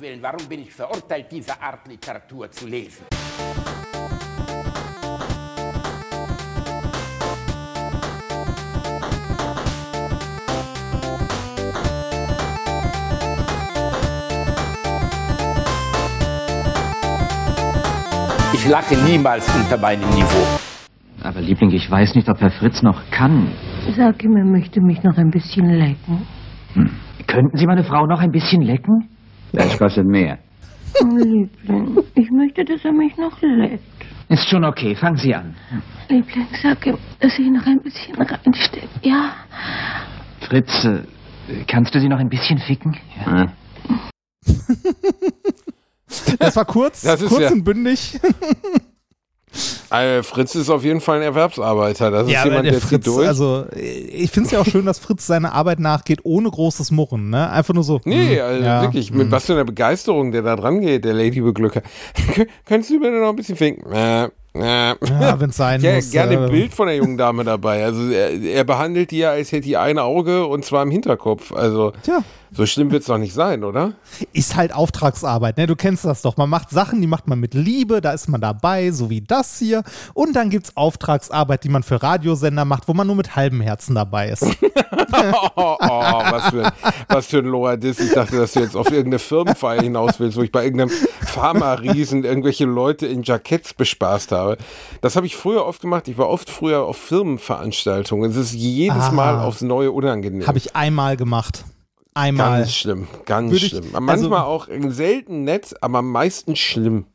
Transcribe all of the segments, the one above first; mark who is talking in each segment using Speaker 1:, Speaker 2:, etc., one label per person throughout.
Speaker 1: Willen, warum bin ich verurteilt, diese Art Literatur zu lesen? Ich lache niemals unter meinem Niveau.
Speaker 2: Aber Liebling, ich weiß nicht, ob Herr Fritz noch kann.
Speaker 3: Sag ihm, er möchte mich noch ein bisschen lecken.
Speaker 2: Hm. Könnten Sie meine Frau noch ein bisschen lecken?
Speaker 4: Das kostet mehr.
Speaker 3: Oh, Liebling, ich möchte, dass er mich noch leckt.
Speaker 2: Ist schon okay, fangen Sie an.
Speaker 3: Liebling, sag ihm, dass ich noch ein bisschen reinstecke. Ja?
Speaker 2: Fritz, kannst du sie noch ein bisschen ficken? Ja.
Speaker 5: Das war kurz,
Speaker 6: Das ist
Speaker 5: kurz
Speaker 6: ja-
Speaker 5: und bündig.
Speaker 6: Äh, Fritz ist auf jeden Fall ein Erwerbsarbeiter. Das ist
Speaker 5: Ja, aber
Speaker 6: jemand,
Speaker 5: der
Speaker 6: der,
Speaker 5: Fritz,
Speaker 6: durch.
Speaker 5: also ich finde es ja auch schön, dass Fritz seiner Arbeit nachgeht, ohne großes Murren, ne? Einfach nur so.
Speaker 6: Nee,
Speaker 5: hm,
Speaker 6: also
Speaker 5: ja,
Speaker 6: wirklich, mit
Speaker 5: hm.
Speaker 6: was für einer Begeisterung der da dran geht, der Lady Beglücker. Könntest du mir noch ein bisschen finken? Äh, äh.
Speaker 5: Ja, wenn's sein
Speaker 6: ja,
Speaker 5: muss,
Speaker 6: gerne
Speaker 5: äh.
Speaker 6: ein Bild von der jungen Dame dabei. Also er, er behandelt die ja, als hätte die ein Auge und zwar im Hinterkopf. Also
Speaker 5: Tja.
Speaker 6: So schlimm wird es doch nicht sein, oder?
Speaker 5: Ist halt Auftragsarbeit, ne? Du kennst das doch. Man macht Sachen, die macht man mit Liebe, da ist man dabei, so wie das hier. Und dann gibt's Auftragsarbeit, die man für Radiosender macht, wo man nur mit halbem Herzen dabei ist.
Speaker 6: Oh, oh, was, für, was für ein Loadis. Ich dachte, dass du jetzt auf irgendeine Firmenfeier hinaus willst, wo ich bei irgendeinem Pharma-Riesen irgendwelche Leute in Jacketts bespaßt habe. Das habe ich früher oft gemacht. Ich war oft früher auf Firmenveranstaltungen. Es ist jedes
Speaker 5: Ah.
Speaker 6: Mal aufs Neue unangenehm.
Speaker 5: Habe ich einmal gemacht. Einmal.
Speaker 6: Ganz schlimm, ganz
Speaker 5: ich-
Speaker 6: schlimm.
Speaker 5: also-
Speaker 6: Manchmal auch selten nett, aber am meisten schlimm.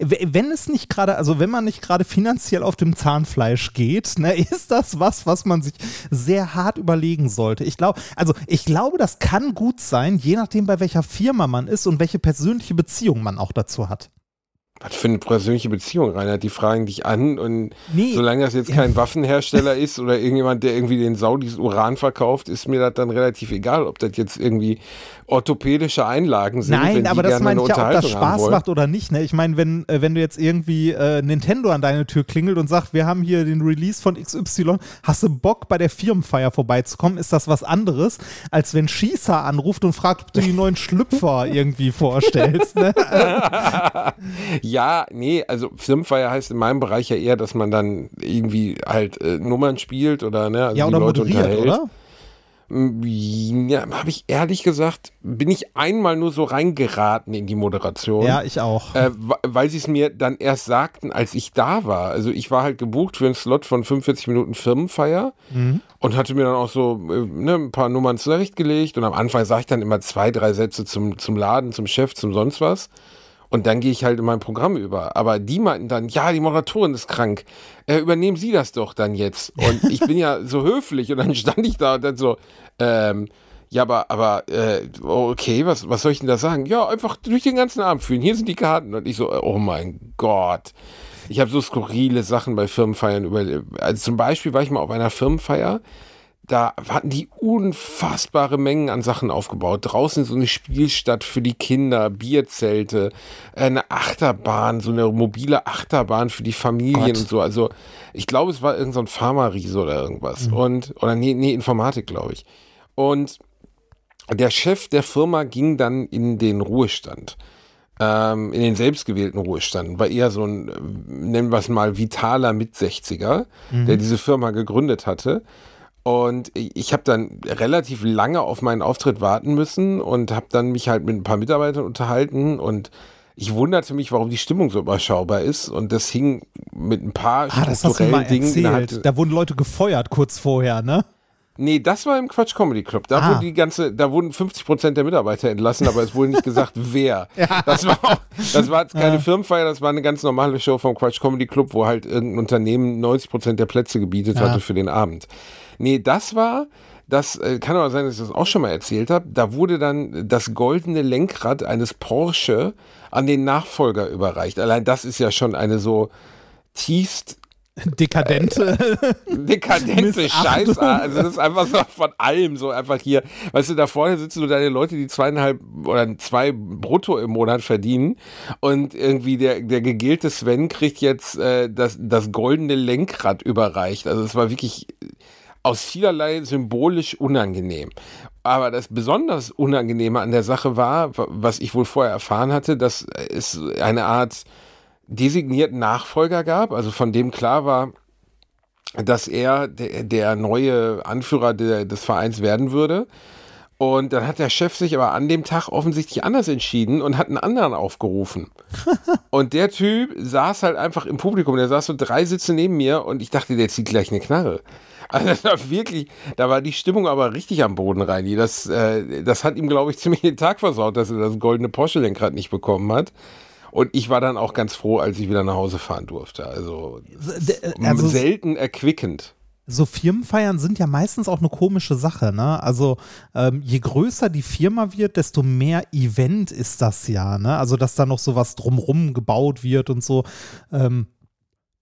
Speaker 5: Wenn es nicht gerade, also wenn man nicht gerade finanziell auf dem Zahnfleisch geht, ne, ist das was, was man sich sehr hart überlegen sollte. Ich glaube, also ich glaube, das kann gut sein, je nachdem, bei welcher Firma man ist und welche persönliche Beziehung man auch dazu hat.
Speaker 6: Was für eine persönliche Beziehung, Reinhard? Die fragen dich an und
Speaker 5: Nee.
Speaker 6: solange das jetzt kein Waffenhersteller ist oder irgendjemand, der irgendwie den Saudis Uran verkauft, ist mir das dann relativ egal, ob das jetzt irgendwie orthopädische Einlagen sind. wenn
Speaker 5: Nein,
Speaker 6: die
Speaker 5: aber das meine
Speaker 6: eine
Speaker 5: ich ja, ob das Spaß macht oder nicht. Ne? Ich meine, wenn, äh, wenn du jetzt irgendwie äh, Nintendo an deine Tür klingelt und sagt, wir haben hier den Release von XY, hast du Bock bei der Firmenfeier vorbeizukommen, ist das was anderes, als wenn Schießer anruft und fragt, ob du die neuen Schlüpfer irgendwie vorstellst. Ne?
Speaker 6: Ja, nee, also Firmenfeier heißt in meinem Bereich ja eher, dass man dann irgendwie halt äh, Nummern spielt oder ne, also
Speaker 5: Ja,
Speaker 6: die
Speaker 5: oder
Speaker 6: Leute
Speaker 5: moderiert,
Speaker 6: unterhält.
Speaker 5: oder?
Speaker 6: Ja, habe ich ehrlich gesagt, bin ich einmal nur so reingeraten in die Moderation.
Speaker 5: Ja, ich auch.
Speaker 6: Äh, weil sie es mir dann erst sagten, als ich da war. Also ich war halt gebucht für einen Slot von 45 Minuten Firmenfeier
Speaker 5: Mhm.
Speaker 6: und hatte mir dann auch so äh, ne, ein paar Nummern zurechtgelegt. Und am Anfang sage ich dann immer zwei, drei Sätze zum, zum Laden, zum Chef, zum sonst was. Und dann gehe ich halt in mein Programm über. Aber die meinten dann, ja, die Moderatorin ist krank. Äh, übernehmen Sie das doch dann jetzt. Und ich bin ja so höflich und dann stand ich da und dann so, ähm, ja, aber, aber, äh, okay, was, was soll ich denn da sagen? Ja, einfach durch den ganzen Abend fühlen. Hier sind die Karten. Und ich so, oh mein Gott. Ich habe so skurrile Sachen bei Firmenfeiern über. Also zum Beispiel war ich mal auf einer Firmenfeier. Da hatten die unfassbare Mengen an Sachen aufgebaut. Draußen so eine Spielstadt für die Kinder, Bierzelte, eine Achterbahn, so eine mobile Achterbahn für die Familien
Speaker 5: Gott.
Speaker 6: und so. Also ich glaube, es war irgendein so Pharma-Riese oder irgendwas. Und, oder nee, nee, Informatik, glaube ich. Und der Chef der Firma ging dann in den Ruhestand. Ähm, in den selbstgewählten Ruhestand. War eher so ein, äh, nennen wir es mal, vitaler Mit-60er, der diese Firma gegründet hatte. Und ich habe dann relativ lange auf meinen Auftritt warten müssen und habe dann mich halt mit ein paar Mitarbeitern unterhalten und ich wunderte mich, warum die Stimmung so überschaubar ist und das hing mit ein paar
Speaker 5: Ah,
Speaker 6: strukturellen Dingen innerhalb.
Speaker 5: Da wurden Leute gefeuert kurz vorher, ne?
Speaker 6: Nee, das war im Quatsch Comedy Club. Da
Speaker 5: Ah.
Speaker 6: wurde die ganze, da wurden 50 Prozent der Mitarbeiter entlassen, aber es wurde nicht gesagt, wer. Das war, auch, das war keine Firmenfeier, das war eine ganz normale Show vom Quatsch Comedy Club, wo halt irgendein Unternehmen 90 Prozent der Plätze gebietet
Speaker 5: Ja.
Speaker 6: hatte für den Abend. Nee, das war, das äh, kann aber sein, dass ich das auch schon mal erzählt habe. Da wurde dann das goldene Lenkrad eines Porsche an den Nachfolger überreicht. Allein das ist ja schon eine so tiefst
Speaker 5: Dekadente.
Speaker 6: dekadente
Speaker 5: Missachtung.
Speaker 6: Scheiße. Also das ist einfach so von allem so einfach hier. Weißt du, da vorne sitzen nur deine Leute, die zweieinhalb oder zwei brutto im Monat verdienen und irgendwie der, der gegelte Sven kriegt jetzt äh, das, das goldene Lenkrad überreicht. Also es war wirklich aus vielerlei symbolisch unangenehm. Aber das besonders Unangenehme an der Sache war, was ich wohl vorher erfahren hatte, dass es eine Art designierten Nachfolger gab, also von dem klar war, dass er der, der neue Anführer des Vereins werden würde. Und dann hat der Chef sich aber an dem Tag offensichtlich anders entschieden und hat einen anderen aufgerufen. und der Typ saß halt einfach im Publikum, der saß so drei Sitze neben mir und ich dachte, der zieht gleich eine Knarre. Also wirklich, da war die Stimmung aber richtig am Boden rein. Das, äh, das hat ihm, glaube ich, ziemlich den Tag versaut, dass er das goldene Porsche-Lenkrad nicht bekommen hat. Und ich war dann auch ganz froh, als ich wieder nach Hause fahren durfte. Also, also selten erquickend
Speaker 5: so Firmenfeiern sind ja meistens auch eine komische Sache, ne? Also ähm, je größer die Firma wird, desto mehr Event ist das ja, ne? Also dass da noch sowas drumrum gebaut wird und so. Ähm,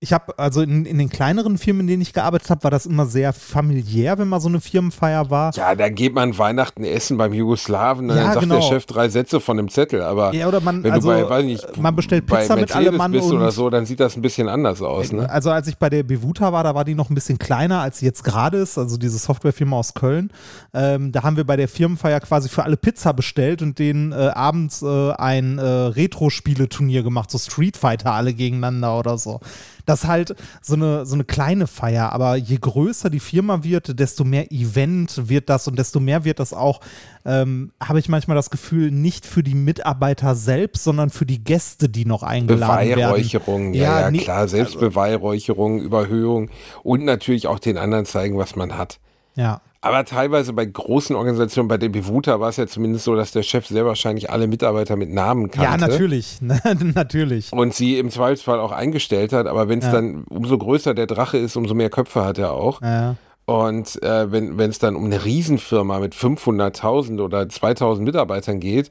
Speaker 5: ich habe, also in, in den kleineren Firmen, in denen ich gearbeitet habe, war das immer sehr familiär, wenn mal so eine Firmenfeier war.
Speaker 6: Ja, da geht man Weihnachten essen beim Jugoslawen, dann ja, sagt genau. der Chef drei Sätze von dem Zettel, aber
Speaker 5: ja, oder man, wenn also, du bei, weiß nicht, man bestellt Pizza mit allem Mann
Speaker 6: bist oder so, dann sieht das ein bisschen anders aus. Ne?
Speaker 5: Also als ich bei der Bevuta war, da war die noch ein bisschen kleiner, als sie jetzt gerade ist, also diese Softwarefirma aus Köln. Ähm, da haben wir bei der Firmenfeier quasi für alle Pizza bestellt und denen äh, abends äh, ein äh, Retro-Spieleturnier gemacht, so Street Fighter alle gegeneinander oder so. Das ist halt so eine, so eine kleine Feier, aber je größer die Firma wird, desto mehr Event wird das und desto mehr wird das auch, ähm, habe ich manchmal das Gefühl, nicht für die Mitarbeiter selbst, sondern für die Gäste, die noch eingeladen werden.
Speaker 6: Beweihräucherung, ja, ja, ja klar, also Selbstbeweihräucherung, Überhöhung und natürlich auch den anderen zeigen, was man hat.
Speaker 5: Ja.
Speaker 6: Aber teilweise bei großen Organisationen, bei der Bevuta war es ja zumindest so, dass der Chef sehr wahrscheinlich alle Mitarbeiter mit Namen kannte.
Speaker 5: Ja, natürlich, natürlich.
Speaker 6: Und sie im Zweifelsfall auch eingestellt hat. Aber wenn es ja. dann, umso größer der Drache ist, umso mehr Köpfe hat er auch.
Speaker 5: Ja.
Speaker 6: Und äh, wenn es dann um eine Riesenfirma mit 500.000 oder 2.000 Mitarbeitern geht,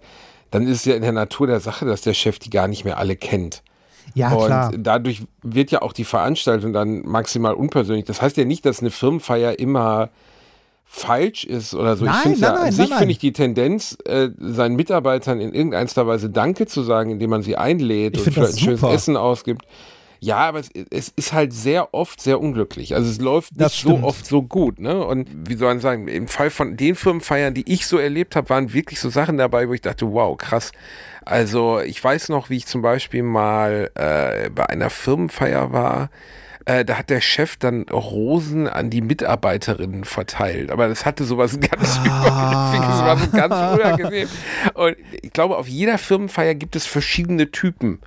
Speaker 6: dann ist es ja in der Natur der Sache, dass der Chef die gar nicht mehr alle kennt.
Speaker 5: Ja,
Speaker 6: und
Speaker 5: klar.
Speaker 6: dadurch wird ja auch die Veranstaltung dann maximal unpersönlich. Das heißt ja nicht, dass eine Firmenfeier immer falsch ist oder so.
Speaker 5: Nein,
Speaker 6: ich finde
Speaker 5: ja,
Speaker 6: an sich finde ich die Tendenz, äh, seinen Mitarbeitern in irgendeiner Weise Danke zu sagen, indem man sie einlädt und
Speaker 5: vielleicht
Speaker 6: ein schönes Essen ausgibt. Ja, aber es, es, ist halt sehr oft sehr unglücklich. Also es läuft nicht so oft so gut, ne? Und wie soll man sagen, im Fall von den Firmenfeiern, die ich so erlebt habe, waren wirklich so Sachen dabei, wo ich dachte, wow, krass. Also ich weiß noch, wie ich zum Beispiel mal äh, bei einer Firmenfeier war äh, da hat der Chef dann Rosen an die Mitarbeiterinnen verteilt. Aber das hatte sowas ganz ah. übergriffiges, war so ganz unangenehm. Und ich glaube, auf jeder Firmenfeier gibt es verschiedene Typen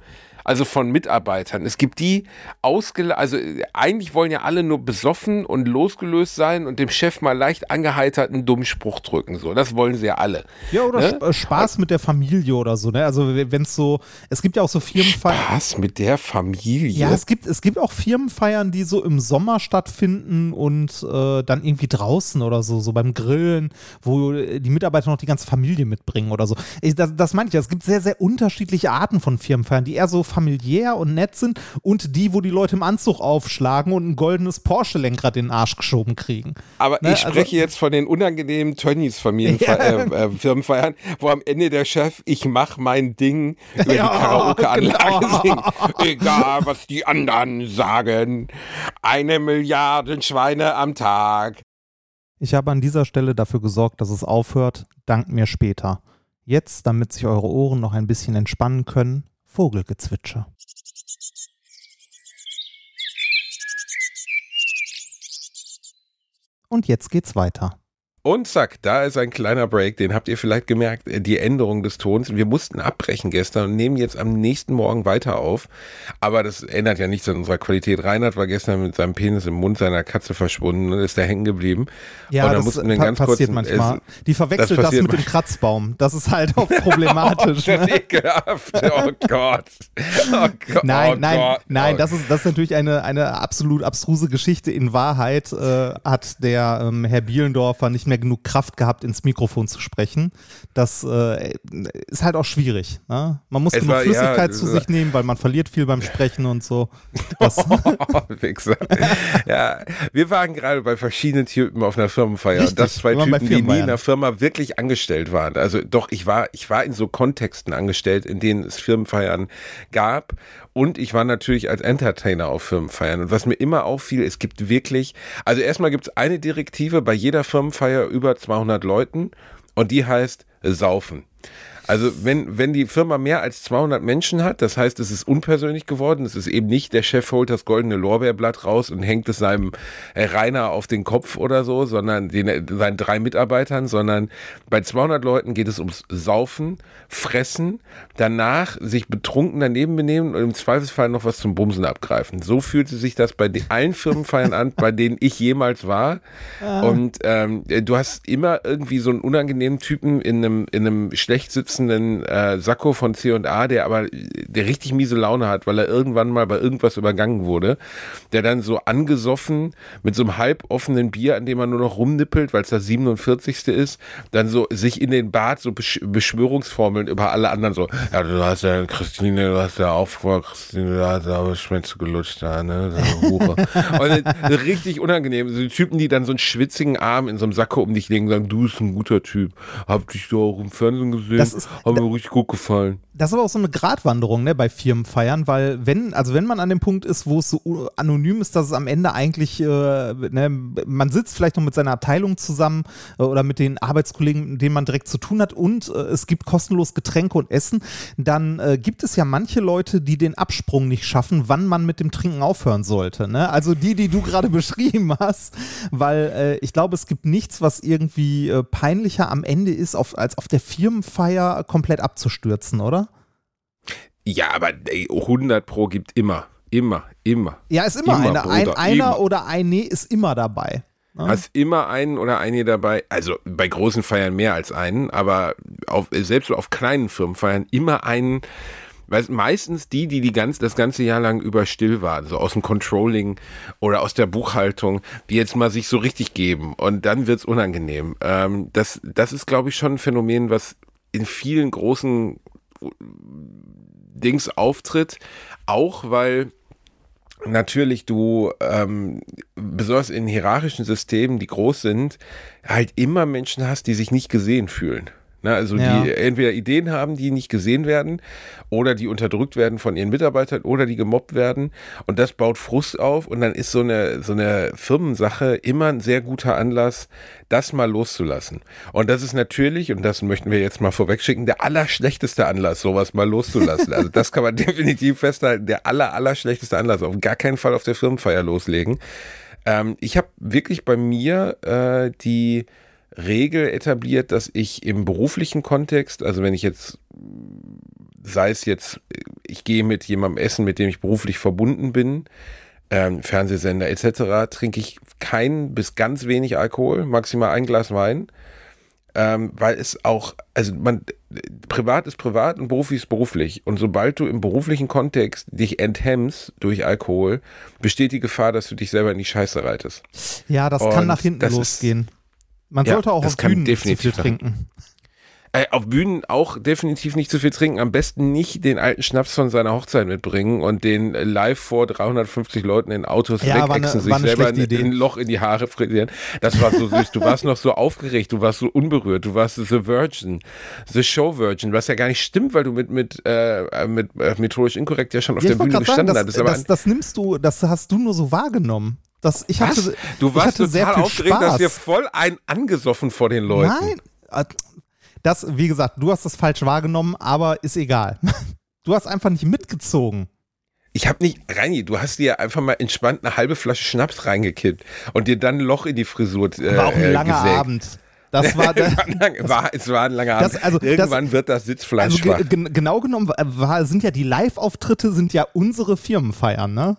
Speaker 6: also von Mitarbeitern. Es gibt die ausgeladen, also eigentlich wollen ja alle nur besoffen und losgelöst sein und dem Chef mal leicht angeheitert einen dummen Spruch drücken. So, das wollen sie ja alle.
Speaker 5: Ja, oder ne? Äh, Spaß mit der Familie oder so, ne? Also wenn es so, es gibt ja auch so Firmenfeiern.
Speaker 6: Spaß mit der Familie?
Speaker 5: Ja, es gibt, es gibt auch Firmenfeiern, die so im Sommer stattfinden und äh, dann irgendwie draußen oder so, so beim Grillen, wo die Mitarbeiter noch die ganze Familie mitbringen oder so. Ich, das, das meine ich ja, es gibt sehr, sehr unterschiedliche Arten von Firmenfeiern, die eher so familiär und nett sind und die, wo die Leute im Anzug aufschlagen und ein goldenes Porsche-Lenkrad in den Arsch geschoben kriegen.
Speaker 6: Aber ne? ich spreche also, jetzt von den unangenehmen Tönnies-Familienfirmenfeiern, ja. äh, wo am Ende der Chef, ich mach mein Ding über ja, die Karaoke-Anlage genau. singt. Egal, was die anderen sagen. Eine Milliarde Schweine am Tag.
Speaker 5: Ich habe an dieser Stelle dafür gesorgt, dass es aufhört. Dank mir später. Jetzt, damit sich eure Ohren noch ein bisschen entspannen können, Vogelgezwitscher. Und jetzt geht's weiter.
Speaker 6: Und zack, da ist ein kleiner Break, den habt ihr vielleicht gemerkt, äh, die Änderung des Tons. Wir mussten abbrechen gestern und nehmen jetzt am nächsten Morgen weiter auf. Aber das ändert ja nichts an unserer Qualität. Reinhard war gestern mit seinem Penis im Mund seiner Katze verschwunden und ist da hängen geblieben.
Speaker 5: Ja, das ganz passiert kurz, manchmal. Es, Die verwechselt das, das mit dem Kratzbaum. Das ist halt auch problematisch.
Speaker 6: oh, ne? ekelhaft. Oh Gott. Oh
Speaker 5: Gott. Nein, oh nein, Gott. nein, das ist, das ist natürlich eine, eine absolut abstruse Geschichte. In Wahrheit äh, hat der ähm, Herr Bielendorfer nicht mehr genug Kraft gehabt, ins Mikrofon zu sprechen. Das äh, ist halt auch schwierig. Ne? Man muss
Speaker 6: Es
Speaker 5: immer
Speaker 6: war-
Speaker 5: Flüssigkeit
Speaker 6: ja,
Speaker 5: zu sich nehmen, weil man verliert viel beim Sprechen und so. Das,
Speaker 6: Wichser. ja, wir waren gerade bei verschiedenen Typen auf einer Firmenfeier.
Speaker 5: Richtig,
Speaker 6: das zwei Typen, die nie in der Firma wirklich angestellt waren. Also doch, ich war, ich war in so Kontexten angestellt, in denen es Firmenfeiern gab. Und ich war natürlich als Entertainer auf Firmenfeiern. Und was mir immer auffiel, es gibt wirklich, also erstmal gibt es eine Direktive bei jeder Firmenfeier über 200 Leuten und die heißt Saufen. Also wenn, wenn die Firma mehr als 200 Menschen hat, das heißt, es ist unpersönlich geworden, es ist eben nicht, der Chef holt das goldene Lorbeerblatt raus und hängt es seinem äh, Rainer auf den Kopf oder so, sondern den, seinen drei Mitarbeitern, sondern bei 200 Leuten geht es ums Saufen, Fressen, danach sich betrunken daneben benehmen und im Zweifelsfall noch was zum Bumsen abgreifen. So fühlte sich das bei allen Firmenfeiern an, bei denen ich jemals war. Und ähm, du hast immer irgendwie so einen unangenehmen Typen in einem, in einem schlecht sitzenden äh, Sakko von C&A, der aber der richtig miese Laune hat, weil er irgendwann mal bei irgendwas übergangen wurde, der dann so angesoffen mit so einem halboffenen Bier, an dem er nur noch rumnippelt, weil es das 47. ist, dann so sich in den Bart so Besch Beschwörungsformeln über alle anderen so, ja, du hast ja Christine, du hast ja auch vor Christine, du hast ja aber Schwänze gelutscht da, ne, so Hure. Und dann richtig unangenehm, so die Typen, die dann so einen schwitzigen Arm in so einem Sakko um dich legen und sagen, du bist ein guter Typ, hab dich doch auch im Fernsehen gesehen,
Speaker 5: Das ist-
Speaker 6: hat mir richtig gut gefallen.
Speaker 5: Das ist aber auch so eine Gratwanderung ne, bei Firmenfeiern, weil wenn, also wenn man an dem Punkt ist, wo es so anonym ist, dass es am Ende eigentlich, äh, ne, man sitzt vielleicht noch mit seiner Abteilung zusammen äh, oder mit den Arbeitskollegen, mit denen man direkt zu tun hat und äh, es gibt kostenlos Getränke und Essen, dann äh, gibt es ja manche Leute, die den Absprung nicht schaffen, wann man mit dem Trinken aufhören sollte. Ne? Also die, die du gerade beschrieben hast, weil äh, ich glaube, es gibt nichts, was irgendwie äh, peinlicher am Ende ist, auf, als auf der Firmenfeier komplett abzustürzen, oder?
Speaker 6: Ja, aber ey, 100 Pro gibt immer, immer, immer.
Speaker 5: Ja, ist immer,
Speaker 6: Immer,
Speaker 5: einer. Ein, einer
Speaker 6: immer.
Speaker 5: oder ein Nee ist immer dabei. Ne?
Speaker 6: Hast immer einen oder eine dabei, also bei großen Feiern mehr als einen, aber auf, selbst auf kleinen Firmenfeiern immer einen, weil meistens die, die, die ganz, das ganze Jahr lang über still waren, so aus dem Controlling oder aus der Buchhaltung, die jetzt mal sich so richtig geben und dann wird's unangenehm. Ähm, das, das ist, glaube ich, schon ein Phänomen, was in vielen großen Dings auftritt, auch weil natürlich du ähm, besonders in hierarchischen Systemen, die groß sind, halt immer Menschen hast, die sich nicht gesehen fühlen. Ne, also
Speaker 5: Ja.
Speaker 6: die entweder Ideen haben, die nicht gesehen werden, oder die unterdrückt werden von ihren Mitarbeitern oder die gemobbt werden. Und das baut Frust auf und dann ist so eine, so eine Firmensache immer ein sehr guter Anlass, das mal loszulassen. Und das ist natürlich, und das möchten wir jetzt mal vorwegschicken, der allerschlechteste Anlass, sowas mal loszulassen. Also das kann man definitiv festhalten, der aller, allerschlechteste Anlass. Auf gar keinen Fall auf der Firmenfeier loslegen. Ähm, ich habe wirklich bei mir äh, die Regel etabliert, dass ich im beruflichen Kontext, also wenn ich jetzt, sei es jetzt, ich gehe mit jemandem essen, mit dem ich beruflich verbunden bin, ähm, Fernsehsender etc., trinke ich kein bis ganz wenig Alkohol, maximal ein Glas Wein, ähm, weil es auch, also man, privat ist privat und beruflich ist beruflich. Und sobald du im beruflichen Kontext dich enthemmst durch Alkohol, besteht die Gefahr, dass du dich selber in die Scheiße reitest.
Speaker 5: Ja, das
Speaker 6: Und
Speaker 5: kann nach hinten
Speaker 6: das ist-
Speaker 5: losgehen. Man
Speaker 6: Ja,
Speaker 5: sollte auch
Speaker 6: das
Speaker 5: auf Bühnen nicht zu viel
Speaker 6: definitiv
Speaker 5: trinken.
Speaker 6: Äh, auf Bühnen auch definitiv nicht zu viel trinken. Am besten nicht den alten Schnaps von seiner Hochzeit mitbringen und den live vor 350 Leuten in Autos
Speaker 5: Ja,
Speaker 6: wegexen, sich selber ein, ein Loch in die Haare frisieren. Das war so süß. Du warst noch so aufgeregt, du warst so unberührt, du warst The Virgin, The Show Virgin, was ja gar nicht stimmt, weil du mit, mit, äh, mit äh, methodisch inkorrekt ja schon auf
Speaker 5: Ja,
Speaker 6: der Bühne gestanden
Speaker 5: das,
Speaker 6: hattest. Aber
Speaker 5: das, das nimmst du, das hast du nur so wahrgenommen. Das, ich
Speaker 6: was?
Speaker 5: hatte,
Speaker 6: Du warst
Speaker 5: hatte sehr
Speaker 6: total
Speaker 5: viel
Speaker 6: aufgeregt,
Speaker 5: Spaß.
Speaker 6: dass wir voll ein angesoffen vor den Leuten.
Speaker 5: Nein, äh, das, wie gesagt, du hast das falsch wahrgenommen, aber ist egal. Du hast einfach nicht mitgezogen.
Speaker 6: Ich habe nicht, Reini, du hast dir einfach mal entspannt eine halbe Flasche Schnaps reingekippt und dir dann ein Loch in die Frisur äh,
Speaker 5: War auch ein
Speaker 6: äh,
Speaker 5: langer
Speaker 6: gesägt.
Speaker 5: Abend. Das war, der,
Speaker 6: War es war ein langer Abend.
Speaker 5: Das- also, das-
Speaker 6: Irgendwann wird das Sitzfleisch
Speaker 5: also
Speaker 6: schwach.
Speaker 5: ge gen- genau genommen war, sind ja die Live-Auftritte sind ja unsere Firmenfeiern, ne?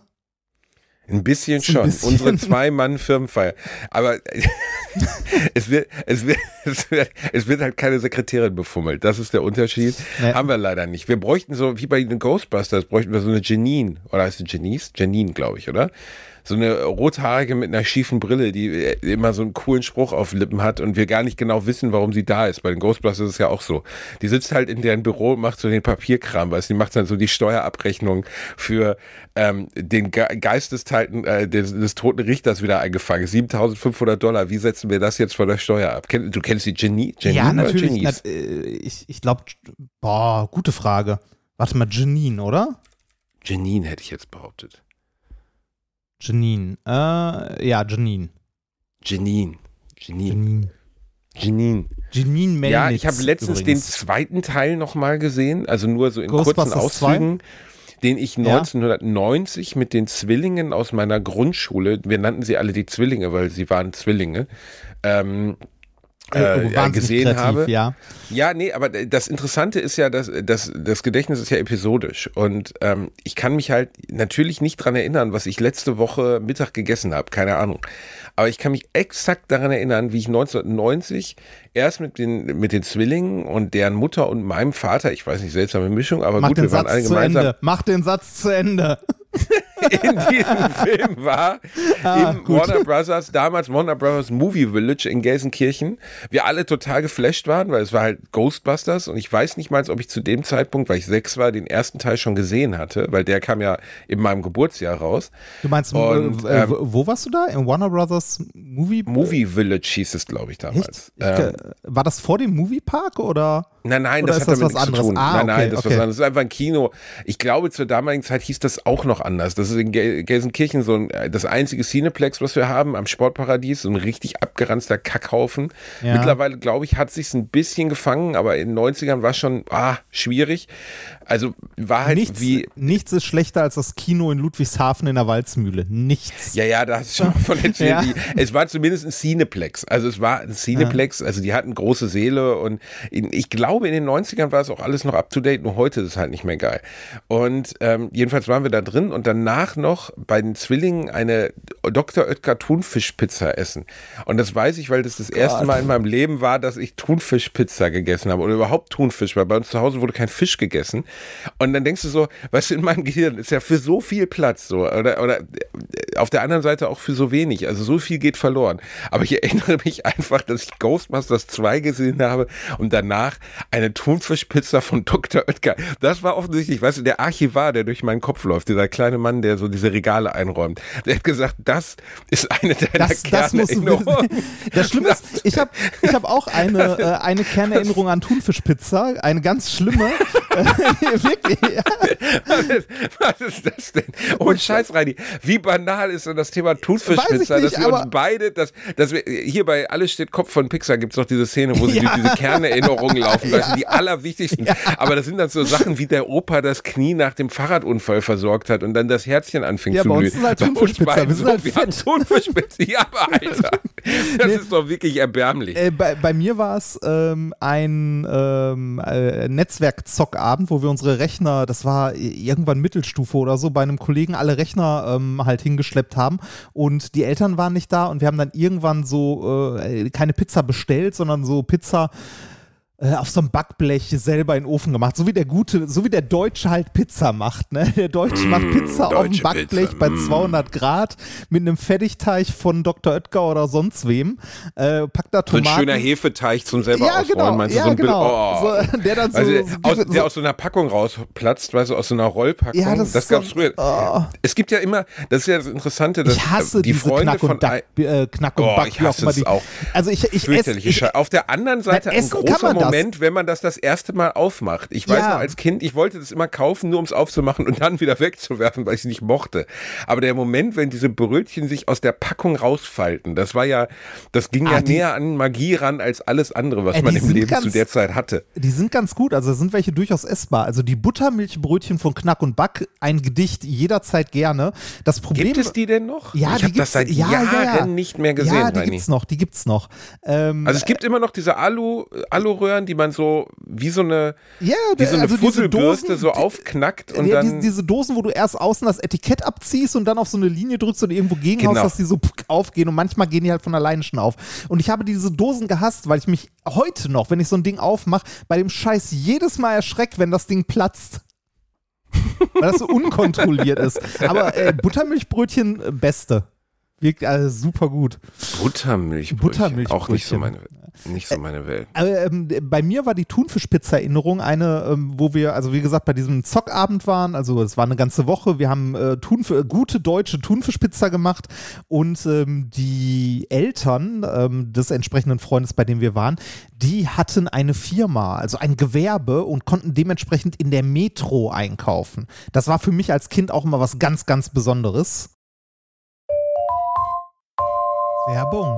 Speaker 6: Ein bisschen
Speaker 5: So ein
Speaker 6: schon.
Speaker 5: bisschen.
Speaker 6: Unsere Zwei-Mann-Firmenfeier. Aber es, wird, es, wird, es, wird, es wird halt keine Sekretärin befummelt. Das ist der Unterschied.
Speaker 5: Nee.
Speaker 6: Haben wir leider nicht. Wir bräuchten so, wie bei den Ghostbusters, bräuchten wir so eine Janine. Oder heißt sie Janice? Janine, glaube ich, oder? So eine rothaarige mit einer schiefen Brille, die äh, immer so einen coolen Spruch auf Lippen hat und wir gar nicht genau wissen, warum sie da ist. Bei den Ghostbusters ist es ja auch so. Die sitzt halt in deren Büro und macht so den Papierkram, weißt du, die macht dann so die Steuerabrechnung für ähm, den Ge Geistesteil äh, des, des toten Richters wieder eingefangen. 7500 Dollar, wie setzen wir das jetzt von der Steuer ab? Du kennst die Genie? Janine
Speaker 5: ja, natürlich. Na, äh, ich ich glaube, boah, gute Frage. Warte mal, Janine, oder?
Speaker 6: Janine hätte ich jetzt behauptet.
Speaker 5: Janine. Äh, ja, Janine.
Speaker 6: Janine. Janine.
Speaker 5: Janine.
Speaker 6: Janine.
Speaker 5: Melnitz.
Speaker 6: Ja, ich habe letztens
Speaker 5: übrigens.
Speaker 6: den zweiten Teil nochmal gesehen, also nur so in kurzen Auszügen, den ich
Speaker 5: Ja.
Speaker 6: 1990 mit den Zwillingen aus meiner Grundschule, wir nannten sie alle die Zwillinge, weil sie waren Zwillinge, ähm,
Speaker 5: äh,
Speaker 6: äh,
Speaker 5: wahnsinnig
Speaker 6: gesehen
Speaker 5: kreativ,
Speaker 6: habe.
Speaker 5: Ja.
Speaker 6: Ja, nee, aber das Interessante ist ja, dass, dass das Gedächtnis ist ja episodisch und ähm, ich kann mich halt natürlich nicht dran erinnern, was ich letzte Woche Mittag gegessen habe, keine Ahnung. Aber ich kann mich exakt daran erinnern, wie ich 1990 erst mit den, mit den Zwillingen und deren Mutter und meinem Vater, ich weiß nicht, seltsame Mischung, aber
Speaker 5: Mach
Speaker 6: gut, wir waren
Speaker 5: Satz
Speaker 6: alle
Speaker 5: zu
Speaker 6: gemeinsam
Speaker 5: Ende. Mach den Satz zu Ende.
Speaker 6: in diesem Film war,
Speaker 5: Ah,
Speaker 6: im
Speaker 5: gut.
Speaker 6: Warner Brothers, damals Warner Brothers Movie Village in Gelsenkirchen, wir alle total geflasht waren, weil es war halt Ghostbusters und ich weiß nicht mal, ob ich zu dem Zeitpunkt, weil ich sechs war, den ersten Teil schon gesehen hatte, weil der kam ja in meinem Geburtsjahr raus.
Speaker 5: Du meinst,
Speaker 6: Und,
Speaker 5: äh,
Speaker 6: ähm,
Speaker 5: wo warst du da? Im Warner Brothers Movie?
Speaker 6: Movie Village hieß es, glaube ich, damals.
Speaker 5: Ich,
Speaker 6: Ähm,
Speaker 5: äh, war das vor dem Moviepark oder?
Speaker 6: Nein, nein,
Speaker 5: Oder
Speaker 6: das hat
Speaker 5: das
Speaker 6: damit
Speaker 5: was
Speaker 6: nichts zu
Speaker 5: anderes?
Speaker 6: tun.
Speaker 5: Ah,
Speaker 6: nein, nein,
Speaker 5: okay,
Speaker 6: das
Speaker 5: okay.
Speaker 6: Das ist einfach ein Kino. Ich glaube, zur damaligen Zeit hieß das auch noch anders. Das ist in Gel Gelsenkirchen so ein, äh, das einzige Cineplex, was wir haben am Sportparadies, so ein richtig abgeranzter Kackhaufen.
Speaker 5: Ja.
Speaker 6: Mittlerweile, glaube ich, hat sich's ein bisschen gefangen, aber in den 90ern war schon ah, schwierig. Also war halt
Speaker 5: nichts,
Speaker 6: wie
Speaker 5: nichts ist schlechter als das Kino in Ludwigshafen in der Walzmühle. Nichts.
Speaker 6: Ja, ja, da hast du schon von erzählt.
Speaker 5: Ja.
Speaker 6: Es war zumindest ein Cineplex. Also es war ein Cineplex, also die hatten große Seele und in, ich glaube, in den 90ern war es auch alles noch up to date, nur heute ist es halt nicht mehr geil. Und ähm, jedenfalls waren wir da drin und danach noch bei den Zwillingen eine Dr. Oetker Thunfischpizza essen. Und das weiß ich, weil das das erste Mal in meinem Leben war, dass ich Thunfischpizza gegessen habe oder überhaupt Thunfisch, weil bei uns zu Hause wurde kein Fisch gegessen. Und dann denkst du so, weißt du, in meinem Gehirn ist ja für so viel Platz so oder, oder auf der anderen Seite auch für so wenig. Also so viel geht verloren. Aber ich erinnere mich einfach, dass ich Ghostbusters 2 gesehen habe und danach eine Thunfischpizza von Dr. Oetker. Das war offensichtlich, weißt du, der Archivar, der durch meinen Kopf läuft, dieser kleine Mann, der so diese Regale einräumt. Der hat gesagt, das ist eine deiner
Speaker 5: Das, das musst du
Speaker 6: Kernerinnerungen.
Speaker 5: Das Schlimme ist, ich habe ich hab auch eine, äh, eine Kernerinnerung an Thunfischpizza, eine ganz schlimme. Wirklich. Ja.
Speaker 6: Was ist das denn? Oh, Scheiß, Reini. Wie banal ist denn das Thema Thunfischpizza, dass wir uns beide, dass, dass wir, hier bei Alles steht Kopf von Pixar gibt es doch diese Szene, wo sie
Speaker 5: Ja.
Speaker 6: durch diese Kernerinnerungen laufen. Sind die allerwichtigsten. Aber das sind dann so Sachen, wie der Opa das Knie nach dem Fahrradunfall versorgt hat und dann das Herzchen anfing
Speaker 5: Ja,
Speaker 6: zu
Speaker 5: bei uns
Speaker 6: blühen.
Speaker 5: ist halt Thunfischpizza. Wir sind
Speaker 6: so,
Speaker 5: halt
Speaker 6: wir haben. Thunfischpizza. Ja, aber Alter. Das
Speaker 5: Nee.
Speaker 6: ist doch wirklich erbärmlich.
Speaker 5: Äh, bei, bei mir war es ähm, ein ähm, äh, Netzwerkzockabend, wo wir unsere Rechner, das war irgendwann Mittelstufe oder so, bei einem Kollegen alle Rechner ähm, halt hingeschleppt haben und die Eltern waren nicht da und wir haben dann irgendwann so äh, keine Pizza bestellt, sondern so Pizza auf so einem Backblech selber in den Ofen gemacht, so wie der gute, so wie der Deutsche halt Pizza macht, ne? Der Deutsche macht Pizza auf dem
Speaker 6: Mm,
Speaker 5: Backblech
Speaker 6: Pizza,
Speaker 5: bei
Speaker 6: mm.
Speaker 5: 200 Grad mit einem Fertigteig von Dr. Oetker oder sonst wem, äh, packt da
Speaker 6: So ein
Speaker 5: Tomaten.
Speaker 6: schöner Hefeteig zum selber
Speaker 5: ja,
Speaker 6: ausrollen,
Speaker 5: genau,
Speaker 6: meinst du?
Speaker 5: ja,
Speaker 6: so ein Bild-
Speaker 5: genau.
Speaker 6: Oh.
Speaker 5: So, der dann so,
Speaker 6: Also,
Speaker 5: so,
Speaker 6: aus,
Speaker 5: so,
Speaker 6: der aus so einer Packung rausplatzt, weißt du, aus so einer Rollpackung.
Speaker 5: Ja, das
Speaker 6: das gab's
Speaker 5: so-
Speaker 6: früher.
Speaker 5: oh.
Speaker 6: Es gibt ja immer, das ist ja das Interessante, dass
Speaker 5: ich hasse
Speaker 6: die
Speaker 5: diese
Speaker 6: Freunde
Speaker 5: Knack
Speaker 6: von
Speaker 5: und, Duck, äh, Knack und
Speaker 6: Oh,
Speaker 5: Back,
Speaker 6: ich
Speaker 5: auch
Speaker 6: hasse
Speaker 5: immer
Speaker 6: es
Speaker 5: die.
Speaker 6: auch.
Speaker 5: Also ich, ich esse, ich.
Speaker 6: Auf der anderen Seite ein
Speaker 5: Essen kann
Speaker 6: großer
Speaker 5: man das.
Speaker 6: Moment, wenn man das das erste Mal aufmacht. Ich weiß
Speaker 5: Ja.
Speaker 6: noch als Kind, ich wollte das immer kaufen, nur um es aufzumachen und dann wieder wegzuwerfen, weil ich es nicht mochte. Aber der Moment, wenn diese Brötchen sich aus der Packung rausfalten, das war ja, das ging
Speaker 5: Ah,
Speaker 6: ja
Speaker 5: die-
Speaker 6: näher an Magie ran als alles andere, was
Speaker 5: Äh,
Speaker 6: man im Leben
Speaker 5: ganz-
Speaker 6: zu der Zeit hatte.
Speaker 5: Die sind ganz gut, also sind welche durchaus essbar. Also die Buttermilchbrötchen von Knack und Back, ein Gedicht jederzeit gerne. Das Problem
Speaker 6: Gibt es die denn noch?
Speaker 5: Ja,
Speaker 6: ich
Speaker 5: die
Speaker 6: habe das seit
Speaker 5: ja,
Speaker 6: Jahren
Speaker 5: ja, ja.
Speaker 6: nicht mehr gesehen,
Speaker 5: Ja, die
Speaker 6: Reini.
Speaker 5: gibt's noch, die gibt's noch. Ähm,
Speaker 6: Also es gibt immer noch diese Alu, Aluröhren, die man so wie so eine,
Speaker 5: ja,
Speaker 6: wie so eine
Speaker 5: also diese
Speaker 6: Fusselbürste
Speaker 5: Dosen,
Speaker 6: so aufknackt und
Speaker 5: ja,
Speaker 6: dann
Speaker 5: diese, diese Dosen, wo du erst außen das Etikett abziehst und dann auf so eine Linie drückst und irgendwo gegenhaust,
Speaker 6: Genau.
Speaker 5: dass die so aufgehen und manchmal gehen die halt von alleine schon auf. Und ich habe diese Dosen gehasst, weil ich mich heute noch, wenn ich so ein Ding aufmache, bei dem Scheiß jedes Mal erschreckt, wenn das Ding platzt. weil das so unkontrolliert ist. Aber äh, Buttermilchbrötchen, äh, beste. Wirkt also super gut.
Speaker 6: Buttermilchbrötchen.
Speaker 5: Buttermilchbrötchen.
Speaker 6: Auch nicht so meine, nicht so meine Welt.
Speaker 5: Äh, ähm, bei mir war die Thunfischpizza-Erinnerung eine, ähm, wo wir, also wie gesagt, bei diesem Zockabend waren. Also es war eine ganze Woche. Wir haben äh, Thunf gute deutsche Thunfischpizza gemacht und ähm, die Eltern ähm, des entsprechenden Freundes, bei dem wir waren, die hatten eine Firma, also ein Gewerbe und konnten dementsprechend in der Metro einkaufen. Das war für mich als Kind auch immer was ganz, ganz Besonderes. Werbung.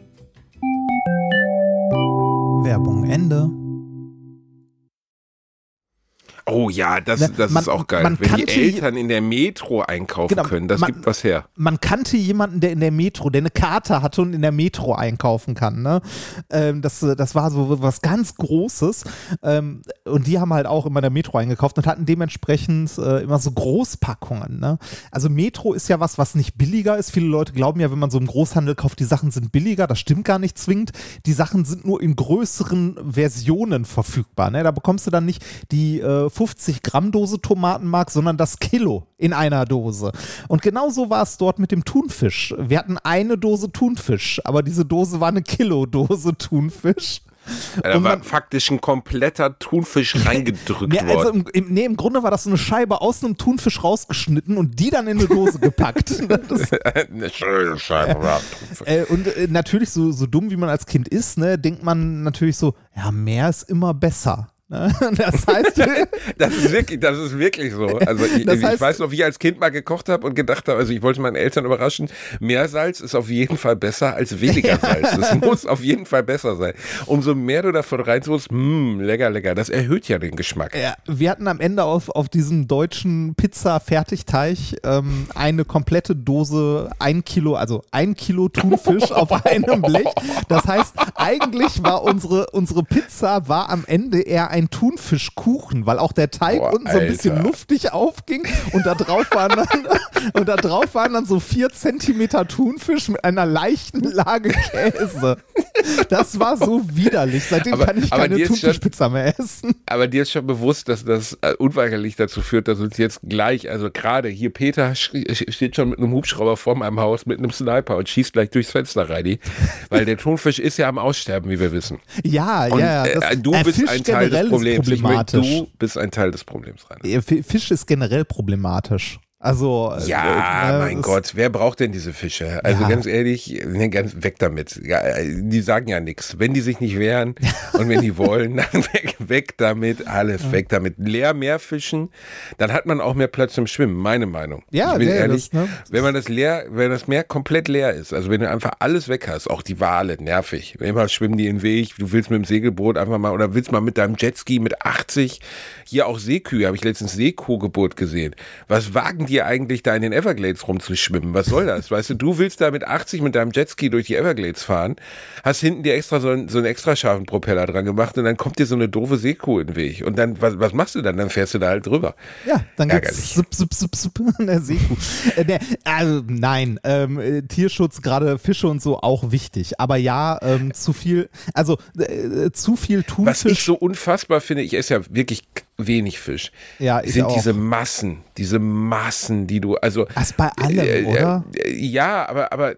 Speaker 5: Werbung Ende.
Speaker 6: Oh ja, das,
Speaker 5: Ne,
Speaker 6: das
Speaker 5: man-
Speaker 6: ist auch geil.
Speaker 5: man
Speaker 6: Wenn die Eltern in der Metro einkaufen
Speaker 5: Genau,
Speaker 6: können, das
Speaker 5: man-
Speaker 6: gibt was her.
Speaker 5: Man kannte jemanden, der in der Metro, der eine Karte hatte und in der Metro einkaufen kann. Ne? Ähm, das, äh, das war so was ganz Großes. Ähm, und die haben halt auch immer in der Metro eingekauft und hatten dementsprechend äh, immer so Großpackungen. Ne? Also Metro ist ja was, was nicht billiger ist. Viele Leute glauben ja, wenn man so im Großhandel kauft, die Sachen sind billiger. Das stimmt gar nicht zwingend. Die Sachen sind nur in größeren Versionen verfügbar. Ne? Da bekommst du dann nicht die äh, 50 Gramm Dose Tomatenmark, sondern das Kilo in einer Dose. Und genauso war es dort mit dem Thunfisch. Wir hatten eine Dose Thunfisch, aber diese Dose war eine Kilo-Dose Thunfisch.
Speaker 6: Da
Speaker 5: Und
Speaker 6: war faktisch ein kompletter Thunfisch reingedrückt
Speaker 5: Ja, also im, im, nee, im Grunde war das so eine Scheibe aus einem Thunfisch rausgeschnitten und die dann in eine Dose gepackt.
Speaker 6: Eine schöne Scheibe war Thunfisch.
Speaker 5: äh, und äh, natürlich, so, so dumm wie man als Kind ist, ne, denkt man natürlich so, ja, mehr ist immer besser. Ne? Das heißt,
Speaker 6: Das ist wirklich, das ist wirklich so. Also ich,
Speaker 5: Das
Speaker 6: ich
Speaker 5: heißt-
Speaker 6: weiß noch, wie ich als Kind mal gekocht habe und gedacht habe, also ich wollte meine Eltern überraschen, mehr Salz ist auf jeden Fall besser als weniger Salz. Das muss auf jeden Fall besser sein. Umso mehr du davon reintust, mh, lecker, lecker, das erhöht ja den Geschmack.
Speaker 5: Ja, wir hatten am Ende auf, auf diesem deutschen Pizza-Fertigteig ähm, eine komplette Dose, ein Kilo, also ein Kilo Thunfisch auf einem Blech. Das heißt, eigentlich war unsere, unsere Pizza war am Ende eher ein Thunfischkuchen, weil auch der Teig
Speaker 6: Boah,
Speaker 5: unten so ein bisschen
Speaker 6: Alter.
Speaker 5: luftig aufging und da drauf waren dann, und da drauf waren dann so vier Zentimeter Thunfisch mit einer leichten Lage Käse. Das war so widerlich. Seitdem
Speaker 6: Aber-
Speaker 5: kann ich keine Thunfischpizza mehr essen.
Speaker 6: Aber dir ist schon bewusst, dass das äh, unweigerlich dazu führt, dass uns jetzt gleich, also gerade hier Peter steht schon mit einem Hubschrauber vor meinem Haus mit einem Sniper und schießt gleich durchs Fenster rein, weil der Thunfisch ist ja am Aussterben, wie wir wissen.
Speaker 5: Ja,
Speaker 6: Und
Speaker 5: ja,
Speaker 6: äh,
Speaker 5: das,
Speaker 6: du
Speaker 5: äh,
Speaker 6: bist
Speaker 5: Fisch
Speaker 6: ein Teil des Problems. Ich möchte,
Speaker 5: problematisch.
Speaker 6: du bist ein Teil des Problems, Rainer.
Speaker 5: Äh, Fisch ist generell problematisch. Also
Speaker 6: Ja,
Speaker 5: äh,
Speaker 6: mein
Speaker 5: es-
Speaker 6: Gott, wer braucht denn diese Fische? Also
Speaker 5: Ja.
Speaker 6: ganz ehrlich, ne, ganz weg damit. Ja, die sagen ja nichts. Wenn die sich nicht wehren und wenn die wollen, dann weg, weg damit, alles weg damit. Leer mehr fischen, dann hat man auch mehr Platz zum Schwimmen, meine Meinung.
Speaker 5: Ja,
Speaker 6: ich bin
Speaker 5: ja,
Speaker 6: ehrlich,
Speaker 5: das, ne?
Speaker 6: wenn man das leer, wenn das Meer komplett leer ist, also wenn du einfach alles weg hast, auch die Wale, nervig. Immer schwimmen die in den Weg, du willst mit dem Segelboot einfach mal oder willst mal mit deinem Jetski mit 80, hier auch Seekühe, habe ich letztens Seekuhgeburt gesehen. Was wagen die eigentlich da in den Everglades rumzuschwimmen? Was soll das? Weißt du, du willst da mit 80 mit deinem Jetski durch die Everglades fahren, hast hinten dir extra so, einen, so einen extra scharfen Propeller dran gemacht und dann kommt dir so eine doofe Seekuh in den Weg. Und dann, was, was machst du dann? Dann fährst du da halt drüber.
Speaker 5: Ja, dann geht's sup, sup, sup, sup, in der Seekuh. Äh, also nein, ähm, äh, Tierschutz, gerade Fische und so, auch wichtig. Aber ja, ähm, zu viel, also äh, zu viel
Speaker 6: Was ich so unfassbar finde, ich esse ja wirklich wenig Fisch,
Speaker 5: Ja, ich
Speaker 6: sind
Speaker 5: auch.
Speaker 6: diese Massen, diese Massen, die du, also
Speaker 5: Was bei allem,
Speaker 6: Äh,
Speaker 5: oder?
Speaker 6: äh, Ja, aber, aber äh,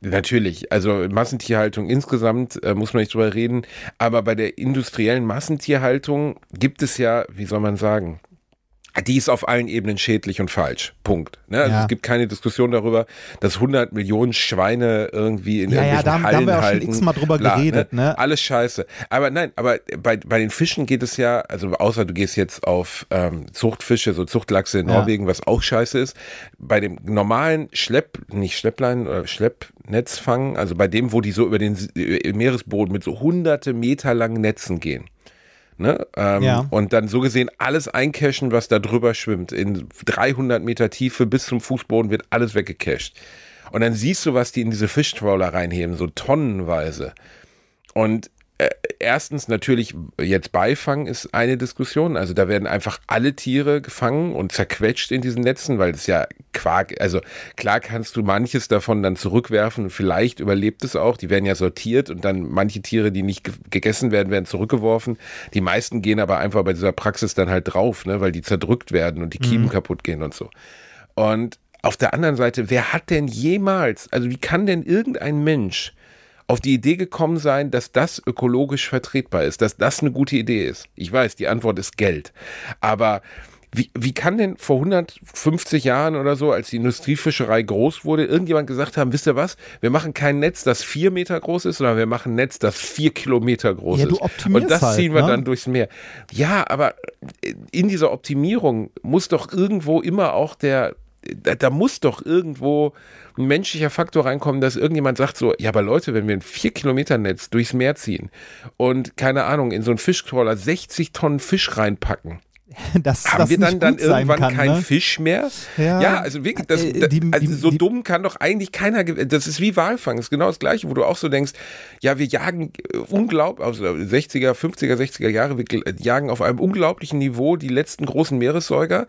Speaker 6: natürlich, also Massentierhaltung insgesamt äh, muss man nicht drüber reden, aber bei der industriellen Massentierhaltung gibt es ja, wie soll man sagen, die ist auf allen Ebenen schädlich und falsch. Punkt. Ne? Also
Speaker 5: Ja.
Speaker 6: es gibt keine Diskussion darüber, dass 100 Millionen Schweine irgendwie in
Speaker 5: Ja, ja,
Speaker 6: irgendwelchen
Speaker 5: da haben- da
Speaker 6: Hallen
Speaker 5: haben wir auch schon
Speaker 6: halten.
Speaker 5: x-mal drüber geredet, ne?
Speaker 6: Alles scheiße. Aber nein, aber bei, bei den Fischen geht es ja, also außer du gehst jetzt auf ähm, Zuchtfische, so Zuchtlachse in
Speaker 5: Ja.
Speaker 6: Norwegen, was auch scheiße ist. Bei dem normalen Schlepp, nicht Schlepplein oder Schleppnetzfang, also bei dem, wo die so über den äh, Meeresboden mit so hunderte Meter langen Netzen gehen. Ne? Ähm,
Speaker 5: Ja.
Speaker 6: Und dann so gesehen alles eincachen, was da drüber schwimmt. In 300 Meter Tiefe bis zum Fußboden wird alles weggecached. Und dann siehst du, was die in diese Fischtrawler reinheben, so tonnenweise. Und erstens natürlich jetzt Beifang ist eine Diskussion. Also da werden einfach alle Tiere gefangen und zerquetscht in diesen Netzen, weil es ja Quark, also klar kannst du manches davon dann zurückwerfen und vielleicht überlebt es auch. Die werden ja sortiert und dann manche Tiere, die nicht ge gegessen werden, werden zurückgeworfen. Die meisten gehen aber einfach bei dieser Praxis dann halt drauf, ne, weil die zerdrückt werden und die Kiemen kaputt gehen und so. Und auf der anderen Seite, wer hat denn jemals, also wie kann denn irgendein Mensch auf die Idee gekommen sein, dass das ökologisch vertretbar ist, dass das eine gute Idee ist? Ich weiß, die Antwort ist Geld. Aber wie, wie kann denn vor 150 Jahren oder so, als die Industriefischerei groß wurde, irgendjemand gesagt haben, wisst ihr was, wir machen kein Netz, das vier Meter groß ist, sondern wir machen ein Netz, das vier Kilometer groß
Speaker 5: Ja, du
Speaker 6: ist. Und das
Speaker 5: halt,
Speaker 6: ziehen wir
Speaker 5: ne?
Speaker 6: dann durchs Meer. Ja, aber in dieser Optimierung muss doch irgendwo immer auch der, da, da muss doch irgendwo ein menschlicher Faktor reinkommen, dass irgendjemand sagt so, ja, aber Leute, wenn wir ein 4 Kilometer Netz durchs Meer ziehen und keine Ahnung, in so einen Fischtrawler 60 Tonnen Fisch reinpacken,
Speaker 5: dass
Speaker 6: haben
Speaker 5: das
Speaker 6: wir dann dann irgendwann
Speaker 5: kann,
Speaker 6: keinen
Speaker 5: ne?
Speaker 6: Fisch mehr?
Speaker 5: Ja.
Speaker 6: also wirklich, das,
Speaker 5: Äh, die-
Speaker 6: also so dumm kann doch eigentlich keiner, das ist wie Walfang, das ist genau das Gleiche, wo du auch so denkst, ja, wir jagen äh, unglaublich, also 60er, 50er, 60er Jahre, wir gl- jagen auf einem unglaublichen Niveau die letzten großen Meeressäuger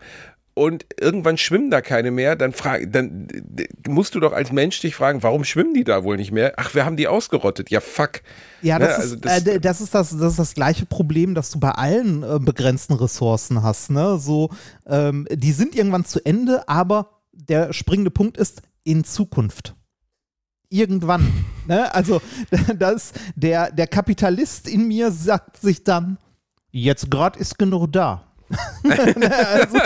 Speaker 6: und irgendwann schwimmen da keine mehr, dann, frag, dann äh, musst du doch als Mensch dich fragen, warum schwimmen die da wohl nicht mehr? Ach, wir haben die ausgerottet. Ja, fuck.
Speaker 5: Ja,
Speaker 6: Ne,
Speaker 5: das,
Speaker 6: also
Speaker 5: ist,
Speaker 6: das-
Speaker 5: äh, d- das, ist das, das ist das gleiche Problem, das du bei allen äh, begrenzten Ressourcen hast. Ne? So, ähm, die sind irgendwann zu Ende, aber der springende Punkt ist in Zukunft. Irgendwann. ne? Also, das, der, der Kapitalist in mir sagt sich dann, jetzt gerade ist genug da. also,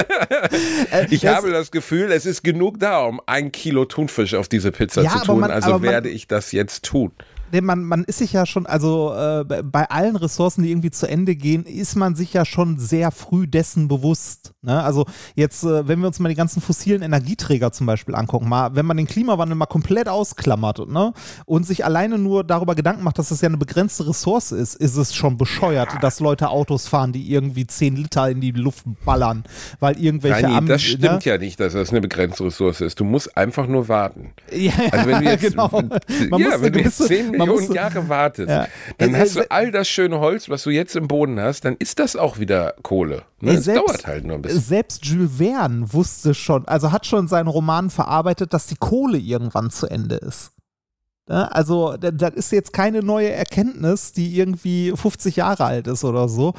Speaker 5: äh,
Speaker 6: Ich
Speaker 5: das-
Speaker 6: habe das Gefühl, es ist genug da, um ein Kilo Thunfisch auf diese Pizza
Speaker 5: Ja,
Speaker 6: zu tun,
Speaker 5: man-
Speaker 6: also
Speaker 5: man-
Speaker 6: werde ich das jetzt tun.
Speaker 5: Nee, man, man ist sich ja schon, also äh, bei- allen Ressourcen, die irgendwie zu Ende gehen, ist man sich ja schon sehr früh dessen bewusst. Ne? Also jetzt, äh, wenn wir uns mal die ganzen fossilen Energieträger zum Beispiel angucken, mal, wenn man den Klimawandel mal komplett ausklammert ne? und sich alleine nur darüber Gedanken macht, dass das ja eine begrenzte Ressource ist, ist es schon bescheuert, dass Leute Autos fahren, die irgendwie 10 Liter in die Luft ballern, weil irgendwelche
Speaker 6: Nein,
Speaker 5: Am-
Speaker 6: das stimmt
Speaker 5: ne?
Speaker 6: ja nicht, dass das eine begrenzte Ressource ist. Du musst einfach nur warten.
Speaker 5: Ja,
Speaker 6: Also wenn du jetzt,
Speaker 5: genau. Man muss
Speaker 6: ja,
Speaker 5: eine
Speaker 6: wenn du
Speaker 5: gewisse-
Speaker 6: jetzt 10
Speaker 5: man
Speaker 6: Millionen
Speaker 5: muss-
Speaker 6: Jahre wartest,
Speaker 5: Ja.
Speaker 6: dann hast du all das schöne Holz, was du jetzt im Boden hast, dann ist das auch wieder Kohle. Ne?
Speaker 5: Ey,
Speaker 6: Es dauert halt nur ein bisschen.
Speaker 5: Selbst Jules Verne wusste schon, also hat schon in seinen Romanen verarbeitet, dass die Kohle irgendwann zu Ende ist. Ne? Also, da- das ist jetzt keine neue Erkenntnis, die irgendwie 50 Jahre alt ist oder so.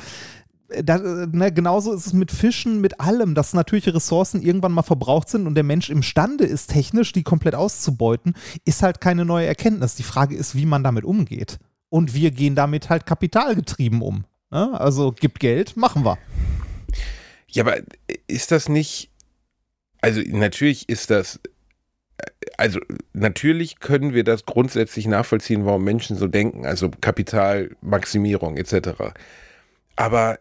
Speaker 5: Da, ne, genauso ist es mit Fischen, mit allem, dass natürliche Ressourcen irgendwann mal verbraucht sind und der Mensch imstande ist, technisch die komplett auszubeuten, ist halt keine neue Erkenntnis. Die Frage ist, wie man damit umgeht. Und wir gehen damit halt kapitalgetrieben um. Ne? Also gibt Geld, machen wir.
Speaker 6: Ja, aber ist das nicht, also natürlich ist das, also natürlich können wir das grundsätzlich nachvollziehen, warum Menschen so denken, also Kapitalmaximierung etc. Aber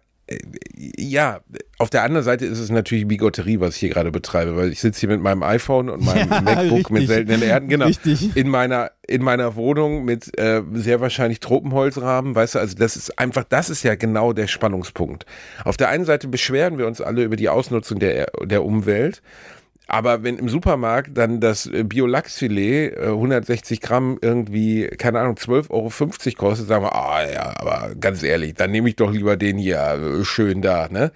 Speaker 6: ja, auf der anderen Seite ist es natürlich Bigotterie, was ich hier gerade betreibe, weil ich sitze hier mit meinem iPhone und meinem
Speaker 5: Ja,
Speaker 6: MacBook mit
Speaker 5: richtig.
Speaker 6: seltenen Erden, genau,
Speaker 5: Richtig.
Speaker 6: in meiner in meiner Wohnung mit äh, sehr wahrscheinlich Tropenholzrahmen, weißt du, also das ist einfach, das ist ja genau der Spannungspunkt. Auf der einen Seite beschweren wir uns alle über die Ausnutzung der der Umwelt, Aber wenn im Supermarkt dann das äh, Bio-Lachsfilet äh, 160 Gramm irgendwie, keine Ahnung, 12,50 Euro kostet, sagen wir, ah ja, aber ganz ehrlich, dann nehme ich doch lieber den hier äh, schön da, ne?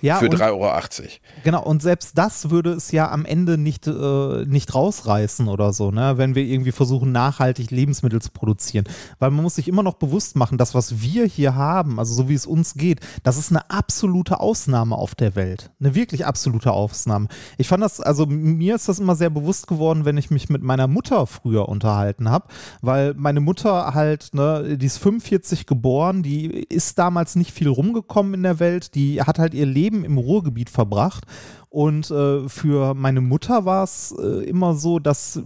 Speaker 5: Ja,
Speaker 6: Für
Speaker 5: und-
Speaker 6: 3,80 Euro.
Speaker 5: Genau, und selbst das würde es ja am Ende nicht, äh, nicht rausreißen oder so, ne? wenn wir irgendwie versuchen, nachhaltig Lebensmittel zu produzieren. Weil man muss sich immer noch bewusst machen, das, was wir hier haben, also so wie es uns geht, das ist eine absolute Ausnahme auf der Welt. Eine wirklich absolute Ausnahme. Ich fand das, also mir ist das immer sehr bewusst geworden, wenn ich mich mit meiner Mutter früher unterhalten habe, weil meine Mutter halt, ne, die ist 45 geboren, die ist damals nicht viel rumgekommen in der Welt, die hat halt ihr Leben im Ruhrgebiet verbracht. Und äh, für meine Mutter war es äh, immer so, dass,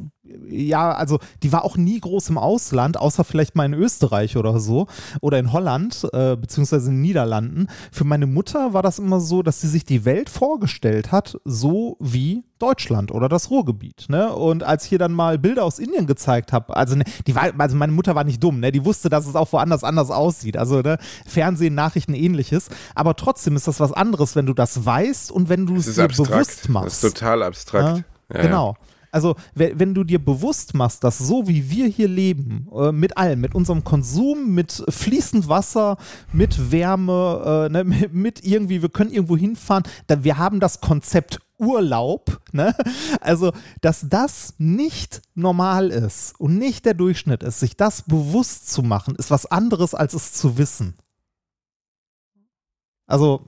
Speaker 5: ja, also die war auch nie groß im Ausland, außer vielleicht mal in Österreich oder so oder in Holland, äh, beziehungsweise in den Niederlanden. Für meine Mutter war das immer so, dass sie sich die Welt vorgestellt hat, so wie Deutschland oder das Ruhrgebiet. Ne? Und als ich ihr dann mal Bilder aus Indien gezeigt habe, also, ne, die war, also meine Mutter war nicht dumm, ne? die wusste, dass es auch woanders anders aussieht. Also ne? Fernsehen, Nachrichten, ähnliches. Aber trotzdem ist das was anderes, wenn du das weißt und wenn du es dir. Bewusst machst.
Speaker 6: Das ist total abstrakt.
Speaker 5: Ja,
Speaker 6: Ja,
Speaker 5: genau. Also, wenn, wenn du dir bewusst machst, dass so wie wir hier leben, äh, mit allem, mit unserem Konsum, mit fließend Wasser, mit Wärme, äh, ne, mit, mit irgendwie, wir können irgendwo hinfahren, dann, wir haben das Konzept Urlaub, ne? Also, dass das nicht normal ist und nicht der Durchschnitt ist, sich das bewusst zu machen, ist was anderes, als es zu wissen. Also,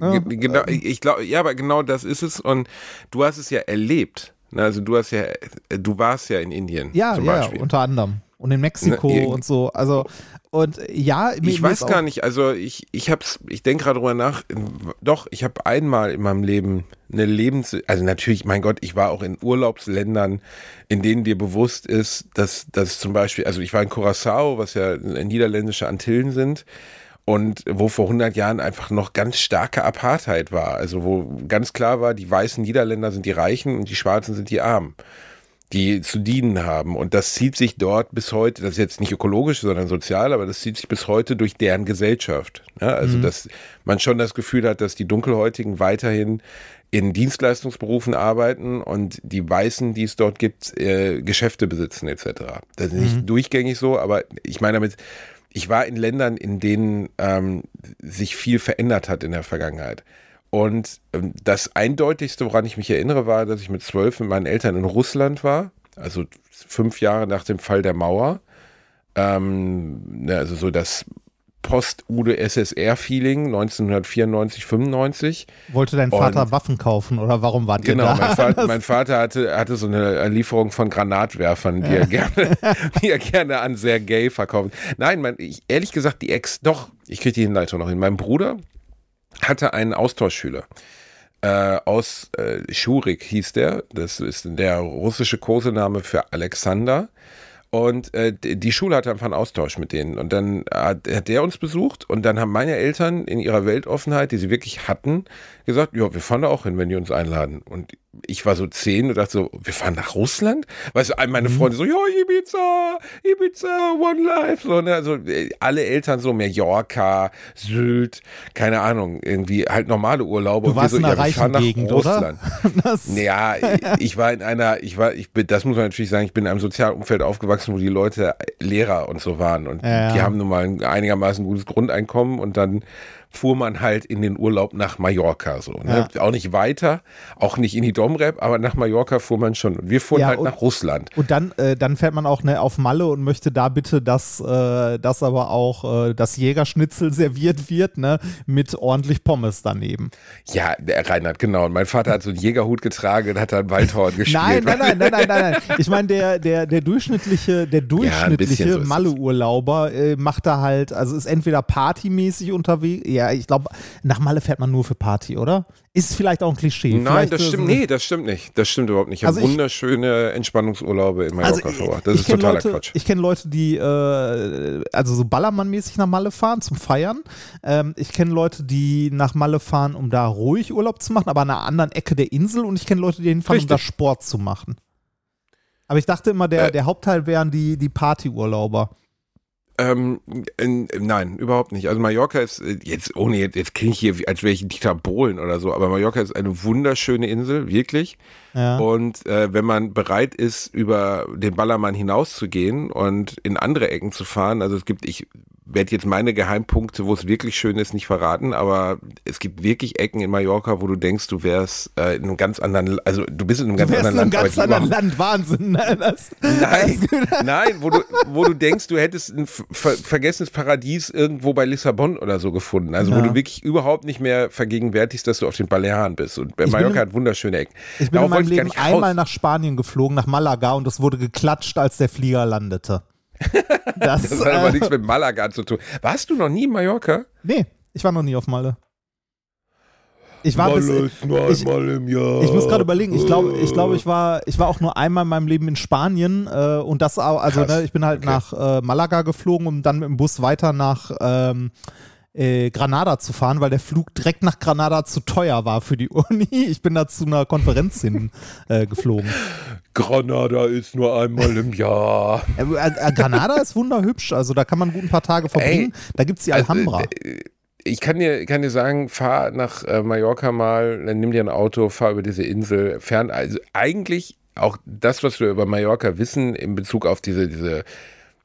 Speaker 5: Ja,
Speaker 6: Ge- Genau, ich glaube, ja, aber genau das ist es und du hast es ja erlebt. Ne, Also du hast ja, du warst ja in Indien
Speaker 5: ja,
Speaker 6: zum
Speaker 5: ja,
Speaker 6: Beispiel.
Speaker 5: unter anderem. Und in Mexiko
Speaker 6: Ne, ihr-
Speaker 5: und so. Also, und ja,
Speaker 6: ich weiß gar nicht, also ich, ich hab's, ich denke gerade drüber nach, doch, ich habe einmal in meinem Leben eine Lebens, also natürlich, mein Gott, ich war auch in Urlaubsländern, in denen dir bewusst ist, dass, dass zum Beispiel, also ich war in Curaçao, was ja niederländische Antillen sind, und wo vor 100 Jahren einfach noch ganz starke Apartheid war. Also wo ganz klar war, die weißen Niederländer sind die Reichen und die Schwarzen sind die Armen, die zu dienen haben. Und das zieht sich dort bis heute, das ist jetzt nicht ökologisch, sondern sozial, aber das zieht sich bis heute durch deren Gesellschaft. Ja, also dass man schon das Gefühl hat, dass die Dunkelhäutigen weiterhin in Dienstleistungsberufen arbeiten und die Weißen, die es dort gibt, äh, Geschäfte besitzen etc. Das ist nicht durchgängig so, aber ich meine damit, ich war in Ländern, in denen ähm, sich viel verändert hat in der Vergangenheit. Und ähm, das Eindeutigste, woran ich mich erinnere, war, dass ich mit zwölf mit meinen Eltern in Russland war, also fünf Jahre nach dem Fall der Mauer. Ähm, ne, also so das Post-UdSSR-Feeling 1994, 95.
Speaker 5: Wollte dein Vater
Speaker 6: Und-
Speaker 5: Waffen kaufen oder warum ihr
Speaker 6: Genau,
Speaker 5: da?
Speaker 6: mein Vater, mein Vater hatte, hatte so eine Lieferung von Granatwerfern, die er gerne, die er gerne an Sergei verkauft. Nein, mein, ich, ehrlich gesagt, die Ex, doch, ich kriege die Hinleitung noch hin. Mein Bruder hatte einen Austauschschüler. Äh, aus äh, Schurik hieß der. Das ist der russische Kosename für Alexander. Und äh, die Schule hatte einfach einen Austausch mit denen. Und dann hat, hat der uns besucht und dann haben meine Eltern in ihrer Weltoffenheit, die sie wirklich hatten, gesagt, ja, wir fahren da auch hin, wenn die uns einladen. Und ich war so zehn und dachte so, wir fahren nach Russland? Weißt du, meine Freunde so, ja, Ibiza, Ibiza, One Life. So, ne? Also äh, alle Eltern so, Mallorca, Sylt, keine Ahnung, irgendwie halt normale Urlaube.
Speaker 5: Du warst
Speaker 6: und
Speaker 5: in
Speaker 6: wir
Speaker 5: einer
Speaker 6: so, ja, wir fahren
Speaker 5: reichen
Speaker 6: nach
Speaker 5: Gegend,
Speaker 6: Russland.
Speaker 5: oder? Das,
Speaker 6: Ja, ich war in einer, ich war, ich bin, das muss man natürlich sagen, ich bin in einem sozialen Umfeld aufgewachsen, wo die Leute Lehrer und so waren und
Speaker 5: Ja, ja.
Speaker 6: die haben nun mal ein einigermaßen gutes Grundeinkommen und dann fuhr man halt in den Urlaub nach Mallorca so. Ne? Auch nicht weiter, auch nicht in die Domrep, aber nach Mallorca fuhr man schon. Und wir fuhren
Speaker 5: Ja,
Speaker 6: halt
Speaker 5: und-
Speaker 6: nach Russland.
Speaker 5: Und dann, äh, dann fährt man auch ne, auf Malle und möchte da bitte, dass, äh, dass aber auch äh, das Jägerschnitzel serviert wird, ne, mit ordentlich Pommes daneben.
Speaker 6: Ja, der Reinhard, genau. Und mein Vater hat so einen Jägerhut getragen und hat dann Waldhorn gespielt.
Speaker 5: Nein, nein, nein, nein, nein, nein, nein. Ich meine, der, der, der durchschnittliche, der durchschnittliche
Speaker 6: so es.
Speaker 5: Malle-Urlauber äh, macht da halt, also ist entweder partymäßig unterwegs, ja, ich glaube, nach Malle fährt man nur für Party, oder? Ist vielleicht auch ein Klischee.
Speaker 6: Nein,
Speaker 5: Vielleicht,
Speaker 6: das stimmt, nee, das stimmt nicht. Das stimmt überhaupt nicht. Ich habe
Speaker 5: Also ich-
Speaker 6: wunderschöne Entspannungsurlaube in
Speaker 5: Also
Speaker 6: Mallorca
Speaker 5: ich,
Speaker 6: verbracht. Das ist totaler
Speaker 5: Leute,
Speaker 6: Quatsch.
Speaker 5: ich kenne Leute, die äh, also so Ballermann-mäßig nach Malle fahren zum Feiern. Ähm, ich kenne Leute, die nach Malle fahren, um da ruhig Urlaub zu machen, aber an einer anderen Ecke der Insel. Und ich kenne Leute, die hinfahren, um
Speaker 6: Richtig.
Speaker 5: da Sport zu machen. Aber ich dachte immer, der,
Speaker 6: Äh.
Speaker 5: der Hauptteil wären die, die Partyurlauber.
Speaker 6: Ähm, in, nein, überhaupt nicht. Also Mallorca ist äh, jetzt ohne jetzt, jetzt klinge ich hier, als wäre ich Dieter Bohlen oder so, aber Mallorca ist eine wunderschöne Insel, wirklich.
Speaker 5: Ja.
Speaker 6: Und äh, wenn man bereit ist, über den Ballermann hinauszugehen und in andere Ecken zu fahren, also es gibt, ich werde jetzt meine Geheimpunkte, wo es wirklich schön ist, nicht verraten, aber es gibt wirklich Ecken in Mallorca, wo du denkst, du wärst äh, in einem ganz anderen, also du bist in einem ganz
Speaker 5: Du wärst
Speaker 6: anderen
Speaker 5: in einem
Speaker 6: Land.
Speaker 5: ganz anderen Land, Wahnsinn. Ne? Das,
Speaker 6: Nein, nein, wo du, wo du denkst, du hättest ein ver vergessenes Paradies irgendwo bei Lissabon oder so gefunden. Also wo
Speaker 5: Ja.
Speaker 6: du wirklich überhaupt nicht mehr vergegenwärtigst, dass du auf den Balearen bist. Und
Speaker 5: bin
Speaker 6: Mallorca hat wunderschöne Ecken.
Speaker 5: Ich bin
Speaker 6: Darauf
Speaker 5: in meinem
Speaker 6: gar
Speaker 5: Leben einmal nach Spanien geflogen, nach Malaga, und es wurde geklatscht, als der Flieger landete. Das,
Speaker 6: Das hat aber
Speaker 5: äh,
Speaker 6: nichts mit Malaga zu tun. Warst du noch nie in Mallorca?
Speaker 5: Nee, ich war noch nie auf Malle. Ich war bis,
Speaker 6: nur
Speaker 5: ich-
Speaker 6: einmal im Jahr.
Speaker 5: ich muss gerade überlegen, ich glaube, ich, glaube, ich, war, ich war auch nur einmal in meinem Leben in Spanien äh, und das auch, also ne, ich bin halt
Speaker 6: Okay.
Speaker 5: nach äh, Malaga geflogen, um dann mit dem Bus weiter nach ähm, äh, Granada zu fahren, weil der Flug direkt nach Granada zu teuer war für die Uni. Ich bin da zu einer Konferenz hin äh, geflogen.
Speaker 6: Granada ist nur einmal im Jahr.
Speaker 5: Äh, äh, Granada ist wunderhübsch, also da kann man gut ein paar Tage verbringen. da gibt es die Alhambra.
Speaker 6: Also, äh, ich kann dir, kann dir sagen, fahr nach äh, Mallorca mal, dann nimm dir ein Auto, fahr über diese Insel fern. Also eigentlich auch das, was wir über Mallorca wissen in Bezug auf diese, diese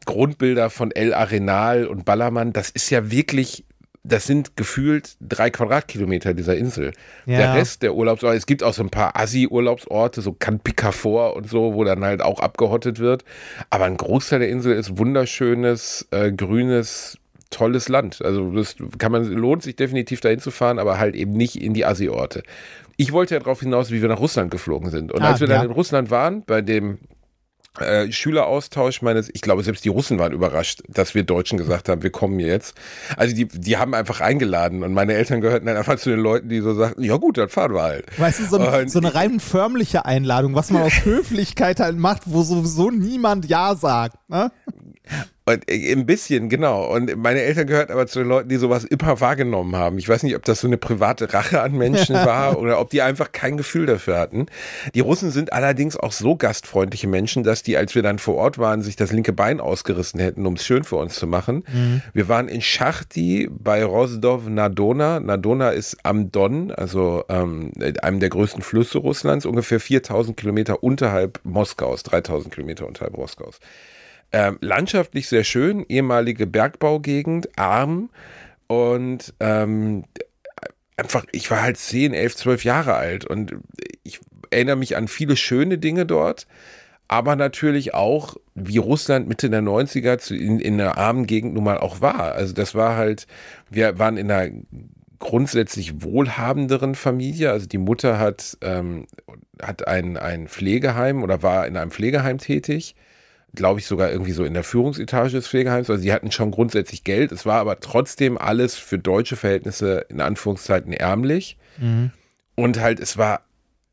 Speaker 6: Grundbilder von El Arenal und Ballermann, das ist ja wirklich, das sind gefühlt drei Quadratkilometer dieser Insel.
Speaker 5: Ja.
Speaker 6: Der Rest der Urlaubsorte, es gibt auch so ein paar Assi-Urlaubsorte, so Can Picafor und so, wo dann halt auch abgehottet wird. Aber ein Großteil der Insel ist wunderschönes, äh, grünes, tolles Land. Also das kann man, lohnt sich definitiv dahin zu fahren, aber halt eben nicht in die Assi-Orte. Ich wollte ja darauf hinaus, wie wir nach Russland geflogen sind. Und
Speaker 5: Ah,
Speaker 6: als wir
Speaker 5: ja.
Speaker 6: dann in Russland waren, bei dem äh, Schüleraustausch meines, ich glaube, selbst die Russen waren überrascht, dass wir Deutschen gesagt haben, wir kommen jetzt. Also die, die haben einfach eingeladen und meine Eltern gehörten dann einfach zu den Leuten, die so sagten, ja gut, dann fahren wir halt.
Speaker 5: Weißt du, so, ein, so eine rein förmliche Einladung, was man aus Höflichkeit halt macht, wo sowieso niemand Ja sagt. Ne?
Speaker 6: Und äh, ein bisschen, genau. Und meine Eltern gehörten aber zu den Leuten, die sowas immer wahrgenommen haben. Ich weiß nicht, ob das so eine private Rache an Menschen war oder ob die einfach kein Gefühl dafür hatten. Die Russen sind allerdings auch so gastfreundliche Menschen, dass die, als wir dann vor Ort waren, sich das linke Bein ausgerissen hätten, um es schön für uns zu machen. Wir waren in Schachti bei Rostov Nadona. Nadona ist am Don, also ähm, einem der größten Flüsse Russlands, ungefähr 4000 Kilometer unterhalb Moskaus, 3000 Kilometer unterhalb Moskaus. Ähm, landschaftlich sehr schön, ehemalige Bergbaugegend, arm und ähm, einfach, ich war halt 10, 11, 12 Jahre alt und ich erinnere mich an viele schöne Dinge dort, aber natürlich auch, wie Russland Mitte der 90er zu, in, in einer armen Gegend nun mal auch war. Also das war halt, wir waren in einer grundsätzlich wohlhabenderen Familie. Also die Mutter hat, ähm, hat ein, ein Pflegeheim oder war in einem Pflegeheim tätig glaube ich, sogar irgendwie so in der Führungsetage des Pflegeheims. Also sie hatten schon grundsätzlich Geld. Es war aber trotzdem alles für deutsche Verhältnisse in Anführungszeiten ärmlich. Und halt, es war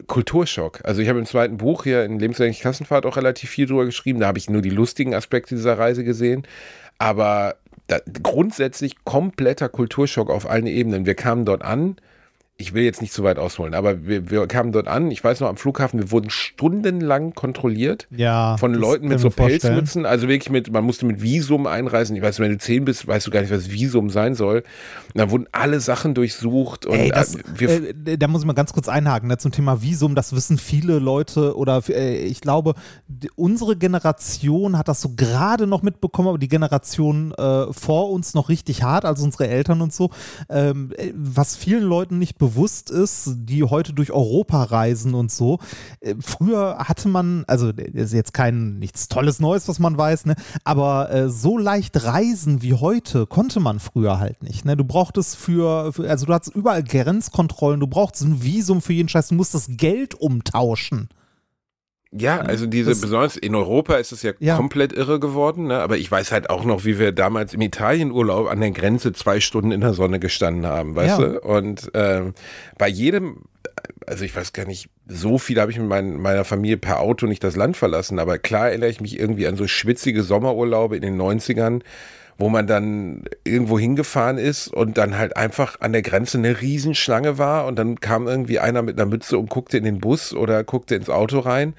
Speaker 6: Kulturschock. Also ich habe im zweiten Buch hier in Lebenslänglich Klassenfahrt auch relativ viel drüber geschrieben. Da habe ich nur die lustigen Aspekte dieser Reise gesehen. Aber da, grundsätzlich kompletter Kulturschock auf allen Ebenen. Wir kamen dort an. Ich will jetzt nicht zu weit ausholen, aber wir, wir kamen dort an. Ich weiß noch, am Flughafen, wir wurden stundenlang kontrolliert
Speaker 5: Ja.
Speaker 6: von Leuten mit so. Pelzmützen, also wirklich mit, man musste mit Visum einreisen. Ich weiß, wenn du zehn bist, weißt du gar nicht, was Visum sein soll. Und dann wurden alle Sachen durchsucht und
Speaker 5: Ey, das,
Speaker 6: äh, wir,
Speaker 5: äh, da muss ich mal ganz kurz einhaken ne, zum Thema Visum. Das wissen viele Leute oder äh, ich glaube, die, unsere Generation hat das so gerade noch mitbekommen, aber die Generation äh, vor uns noch richtig hart, also unsere Eltern und so. Ähm, äh, was vielen Leuten nicht bewusst ist, die heute durch Europa reisen und so. Äh, früher hatte man, also ist jetzt kein nichts Tolles Neues, was man weiß, ne? aber äh, so leicht reisen wie heute konnte man früher halt nicht. Ne? Du brauchtest für, für, also du hattest überall Grenzkontrollen, du brauchtest ein Visum für jeden Scheiß, du musst das Geld umtauschen.
Speaker 6: Ja, also diese,
Speaker 5: das-
Speaker 6: besonders in Europa ist es ja,
Speaker 5: Ja.
Speaker 6: komplett irre geworden, ne? aber ich weiß halt auch noch, wie wir damals im Italienurlaub an der Grenze zwei Stunden in der Sonne gestanden haben, weißt
Speaker 5: Ja.
Speaker 6: du? Und ähm, bei jedem, also ich weiß gar nicht, so viel habe ich mit mein, meiner Familie per Auto nicht das Land verlassen, aber klar erinnere ich mich irgendwie an so schwitzige Sommerurlaube in den 90ern, wo man dann irgendwo hingefahren ist und dann halt einfach an der Grenze eine Riesenschlange war und dann kam irgendwie einer mit einer Mütze und guckte in den Bus oder guckte ins Auto rein.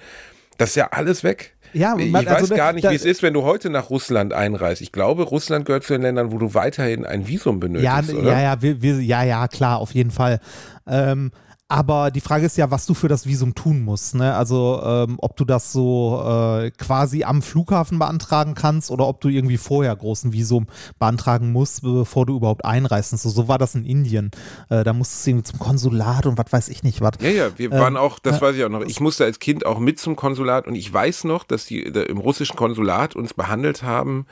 Speaker 6: Das ist ja alles weg.
Speaker 5: Ja,
Speaker 6: ich
Speaker 5: man-
Speaker 6: weiß
Speaker 5: also,
Speaker 6: gar nicht, wie es ist, wenn du heute nach Russland einreist. Ich glaube, Russland gehört zu den Ländern, wo du weiterhin ein Visum benötigst,
Speaker 5: Ja,
Speaker 6: oder?
Speaker 5: ja, ja, wir, wir, ja, ja, klar, auf jeden Fall. Ähm, aber die Frage ist ja, was du für das Visum tun musst. Ne? Also, ähm, ob du das so äh, quasi am Flughafen beantragen kannst oder ob du irgendwie vorher großen Visum beantragen musst, bevor du überhaupt einreist. Und so, so war das in Indien. Äh, da musstest du irgendwie zum Konsulat und was weiß ich nicht was.
Speaker 6: Ja, ja, wir
Speaker 5: Ähm,
Speaker 6: waren auch, das weiß ich auch noch, ich musste als Kind auch mit zum Konsulat und ich weiß noch, dass die da im russischen Konsulat uns behandelt haben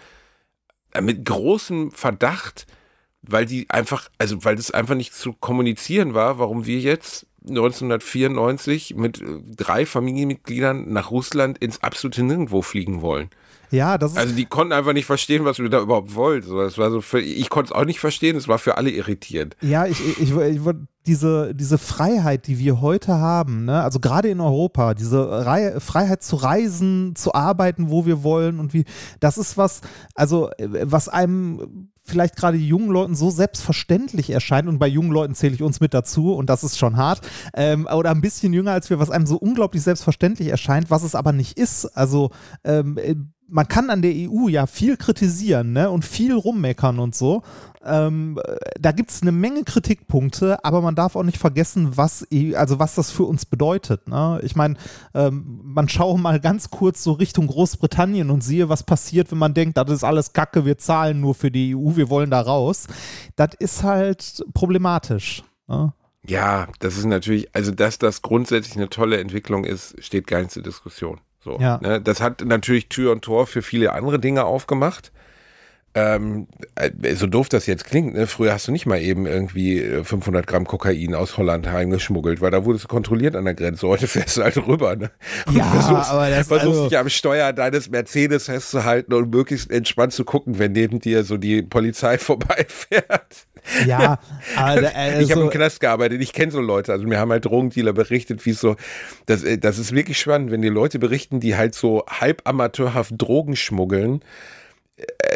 Speaker 6: äh, mit großem Verdacht, weil die einfach, also weil das einfach nicht zu kommunizieren war, warum wir jetzt 1994 mit äh, drei Familienmitgliedern nach Russland ins absolute Nirgendwo fliegen wollen.
Speaker 5: Ja, das ist,
Speaker 6: Also die konnten einfach nicht verstehen, was wir da überhaupt wollten. So, das war so für, ich konnte es auch nicht verstehen, es war für alle irritierend.
Speaker 5: Ja, ich, ich, ich, ich diese, diese Freiheit, die wir heute haben, ne, also gerade in Europa, diese Rei Freiheit zu reisen, zu arbeiten, wo wir wollen und wie, das ist was, also äh, was einem vielleicht gerade jungen Leuten so selbstverständlich erscheint und bei jungen Leuten zähle ich uns mit dazu und das ist schon hart ähm, oder ein bisschen jünger als wir, was einem so unglaublich selbstverständlich erscheint, was es aber nicht ist. Also ähm, äh, man kann an der EU ja viel kritisieren ne, und viel rummeckern und so. Ähm, äh, da gibt es eine Menge Kritikpunkte, aber man darf auch nicht vergessen, was, EU also was das für uns bedeutet. Ne? Ich meine, ähm, man schaue mal ganz kurz so Richtung Großbritannien und sehe, was passiert, wenn man denkt, das ist alles Kacke, wir zahlen nur für die EU, wir wollen da raus. Das ist halt problematisch. Ne?
Speaker 6: Ja, das ist natürlich, also dass das grundsätzlich eine tolle Entwicklung ist, steht gar nicht zur Diskussion. So,
Speaker 5: Ja.
Speaker 6: ne? Das hat natürlich Tür und Tor für viele andere Dinge aufgemacht. Ähm, äh, so doof das jetzt klingt, ne? früher hast du nicht mal eben irgendwie äh, 500 Gramm Kokain aus Holland heimgeschmuggelt, weil da wurdest du kontrolliert an der Grenze. Heute fährst du halt rüber. Ne? Und
Speaker 5: Ja,
Speaker 6: versuchst, versuchst
Speaker 5: also-
Speaker 6: dich am Steuer deines Mercedes festzuhalten und möglichst entspannt zu gucken, wenn neben dir so die Polizei vorbeifährt.
Speaker 5: Ja, aber, äh,
Speaker 6: ich habe im Knast gearbeitet, ich kenne so Leute. Also mir haben halt Drogendealer berichtet, wie es so, das, äh, das ist wirklich spannend, wenn die Leute berichten, die halt so halb amateurhaft Drogen schmuggeln, äh,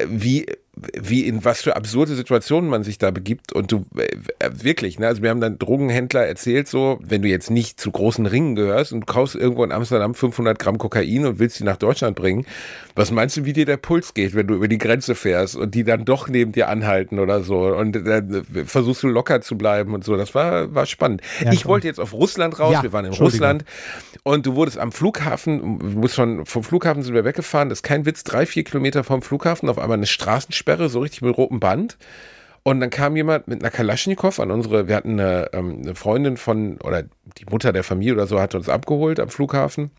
Speaker 6: wie, wie in was für absurde Situationen man sich da begibt. Und du, äh, äh, wirklich, ne? Also wir haben dann Drogenhändler erzählt, so, wenn du jetzt nicht zu großen Ringen gehörst und du kaufst irgendwo in Amsterdam 500 Gramm Kokain und willst die nach Deutschland bringen, was meinst du, wie dir der Puls geht, wenn du über die Grenze fährst und die dann doch neben dir anhalten oder so und dann äh, versuchst du locker zu bleiben und so. Das war, war spannend.
Speaker 5: Ja,
Speaker 6: ich wollte jetzt auf Russland raus,
Speaker 5: Ja,
Speaker 6: wir waren in. Russland und du wurdest am Flughafen, du musst von, vom Flughafen sind wir weggefahren, das ist kein Witz, drei, vier Kilometer vom Flughafen, auf einmal eine Straßensperre, so richtig mit rotem Band. Und dann kam jemand mit einer Kalaschnikow an unsere, wir hatten eine, ähm, eine Freundin von, oder die Mutter der Familie oder so, hat uns abgeholt am Flughafen.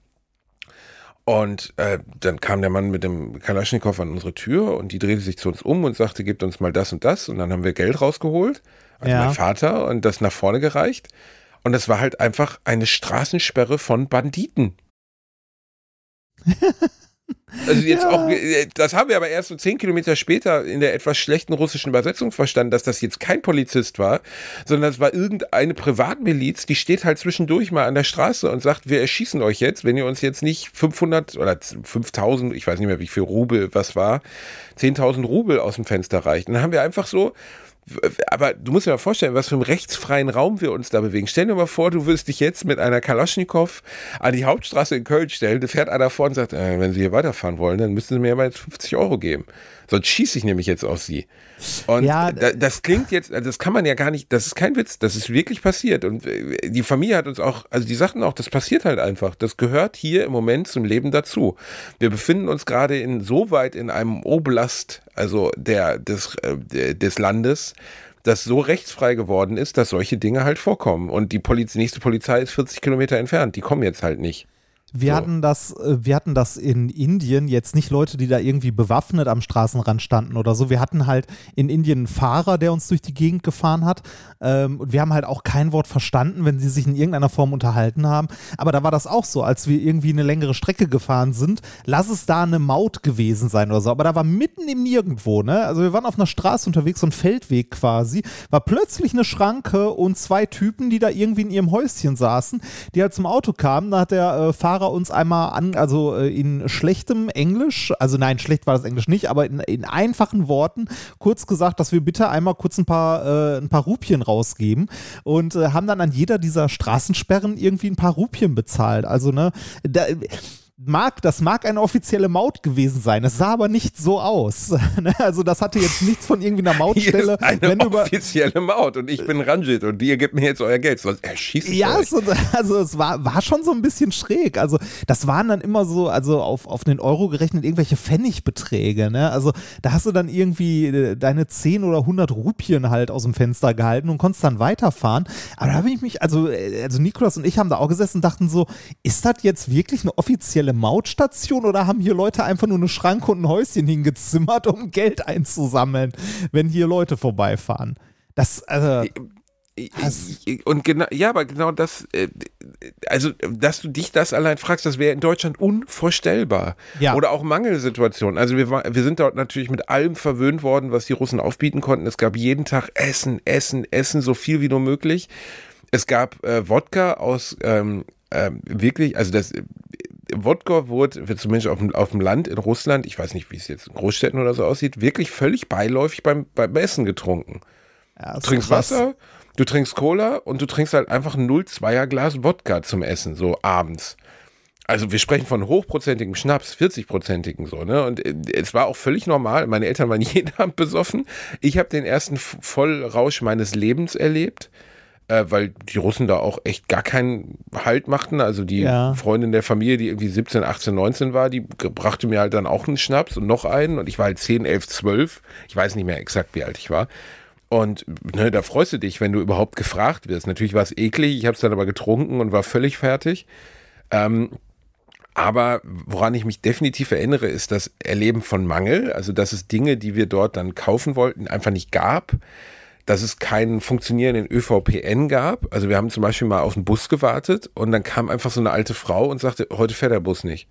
Speaker 6: Und äh, dann kam der Mann mit dem Kalaschnikow an unsere Tür und die drehte sich zu uns um und sagte, gebt uns mal das und das. Und dann haben wir Geld rausgeholt, also
Speaker 5: Ja.
Speaker 6: mein Vater, und das nach vorne gereicht. Und das war halt einfach eine Straßensperre von Banditen. Also jetzt
Speaker 5: Ja.
Speaker 6: auch, äh, das haben wir aber erst so zehn Kilometer später in der etwas schlechten russischen Übersetzung verstanden, dass das jetzt kein Polizist war, sondern es war irgendeine Privatmiliz, die steht halt zwischendurch mal an der Straße und sagt, wir erschießen euch jetzt, wenn ihr uns jetzt nicht 500 oder 5000, ich weiß nicht mehr wie viel Rubel was war, 10.000 Rubel aus dem Fenster reicht. Und dann haben wir einfach so, aber du musst dir mal vorstellen, was für einen rechtsfreien Raum wir uns da bewegen. Stell dir mal vor, du würdest dich jetzt mit einer Kalaschnikow an die Hauptstraße in Köln stellen, da fährt einer vor und sagt, äh, wenn Sie hier weiterfahren wollen, dann müssen Sie mir aber jetzt 50 Euro geben. Sonst schieße ich nämlich jetzt auf Sie. Und
Speaker 5: Ja,
Speaker 6: da, das klingt jetzt, also das kann man ja gar nicht, das ist kein Witz, das ist wirklich passiert. Und äh, die Familie hat uns auch, also die sagten auch, das passiert halt einfach. Das gehört hier im Moment zum Leben dazu. Wir befinden uns gerade in so weit in einem Oblast, also der, des, äh, des Landes, das so rechtsfrei geworden ist, dass solche Dinge halt vorkommen. Und die Poliz nächste Polizei ist 40 Kilometer entfernt. Die kommen jetzt halt nicht.
Speaker 5: Wir
Speaker 6: So.
Speaker 5: hatten das, äh, wir hatten das in Indien jetzt nicht Leute, die da irgendwie bewaffnet am Straßenrand standen oder so. Wir hatten halt in Indien einen Fahrer, der uns durch die Gegend gefahren hat. Ähm, und wir haben halt auch kein Wort verstanden, wenn sie sich in irgendeiner Form unterhalten haben. Aber da war das auch so, als wir irgendwie eine längere Strecke gefahren sind. Lass es da eine Maut gewesen sein oder so. Aber da war mitten im Nirgendwo, ne? Also wir waren auf einer Straße unterwegs, so ein Feldweg quasi. War plötzlich eine Schranke und zwei Typen, die da irgendwie in ihrem Häuschen saßen, die halt zum Auto kamen. Da hat der äh, Fahrer uns einmal an, also äh, in schlechtem Englisch, also nein, schlecht war das Englisch nicht, aber in, in einfachen Worten kurz gesagt, dass wir bitte einmal kurz ein paar, äh, ein paar Rupien rausgeben und äh, haben dann an jeder dieser Straßensperren irgendwie ein paar Rupien bezahlt. Also, ne, da, mag, das mag eine offizielle Maut gewesen sein. Es sah aber nicht so aus. Ne? also das hatte jetzt nichts von irgendwie einer Mautstelle.
Speaker 6: Hier ist eine
Speaker 5: wenn du über,
Speaker 6: offizielle Maut und ich bin Ranjit und ihr gebt mir jetzt euer Geld, sonst erschießt
Speaker 5: ja,
Speaker 6: euch.
Speaker 5: so, also es war, war schon so ein bisschen schräg. Also das waren dann immer so, also auf, auf den Euro gerechnet irgendwelche Pfennigbeträge. Ne? Also da hast du dann irgendwie äh, deine 10 oder 100 Rupien halt aus dem Fenster gehalten und konntest dann weiterfahren. Aber da habe ich mich, also, äh, also Nikolas und ich haben da auch gesessen und dachten so, ist das jetzt wirklich eine offizielle Mautstation oder haben hier Leute einfach nur eine Schranke und ein Häuschen hingezimmert, um Geld einzusammeln, wenn hier Leute vorbeifahren? Das, also,
Speaker 6: und genau, ja, aber genau das, äh, also, dass du dich das allein fragst, das wäre in Deutschland unvorstellbar.
Speaker 5: Ja.
Speaker 6: Oder auch Mangelsituationen. Also, wir, war, wir sind dort natürlich mit allem verwöhnt worden, was die Russen aufbieten konnten. Es gab jeden Tag Essen, Essen, Essen, so viel wie nur möglich. Es gab äh, Wodka aus ähm, ähm, wirklich, also das Wodka wurde, wird zumindest auf dem, auf dem Land in Russland, ich weiß nicht, wie es jetzt in Großstädten oder so aussieht, wirklich völlig beiläufig beim, beim Essen getrunken.
Speaker 5: ja,
Speaker 6: Du trinkst
Speaker 5: krass.
Speaker 6: Wasser, du trinkst Cola und du trinkst halt einfach ein 0,2er Glas Wodka zum Essen, so abends. Also wir sprechen von hochprozentigem Schnaps, 40-prozentigen so, ne? Und äh, es war auch völlig normal. Meine Eltern waren jeden Abend besoffen. Ich habe den ersten Vollrausch meines Lebens erlebt, äh, weil die Russen da auch echt gar keinen Halt machten. Also die
Speaker 5: Ja.
Speaker 6: Freundin der Familie, die irgendwie 17, 18, 19 war, die brachte mir halt dann auch einen Schnaps und noch einen. Und ich war halt 10, 11, 12. Ich weiß nicht mehr exakt, wie alt ich war. Und ne, da freust du dich, wenn du überhaupt gefragt wirst. Natürlich war es eklig, ich habe es dann aber getrunken und war völlig fertig. Ähm, aber woran ich mich definitiv erinnere, ist das Erleben von Mangel. Also, dass es Dinge, die wir dort dann kaufen wollten, einfach nicht gab. Dass es keinen funktionierenden ÖVPN gab. Also, wir haben zum Beispiel mal auf den Bus gewartet und dann kam einfach so eine alte Frau und sagte, heute fährt der Bus nicht.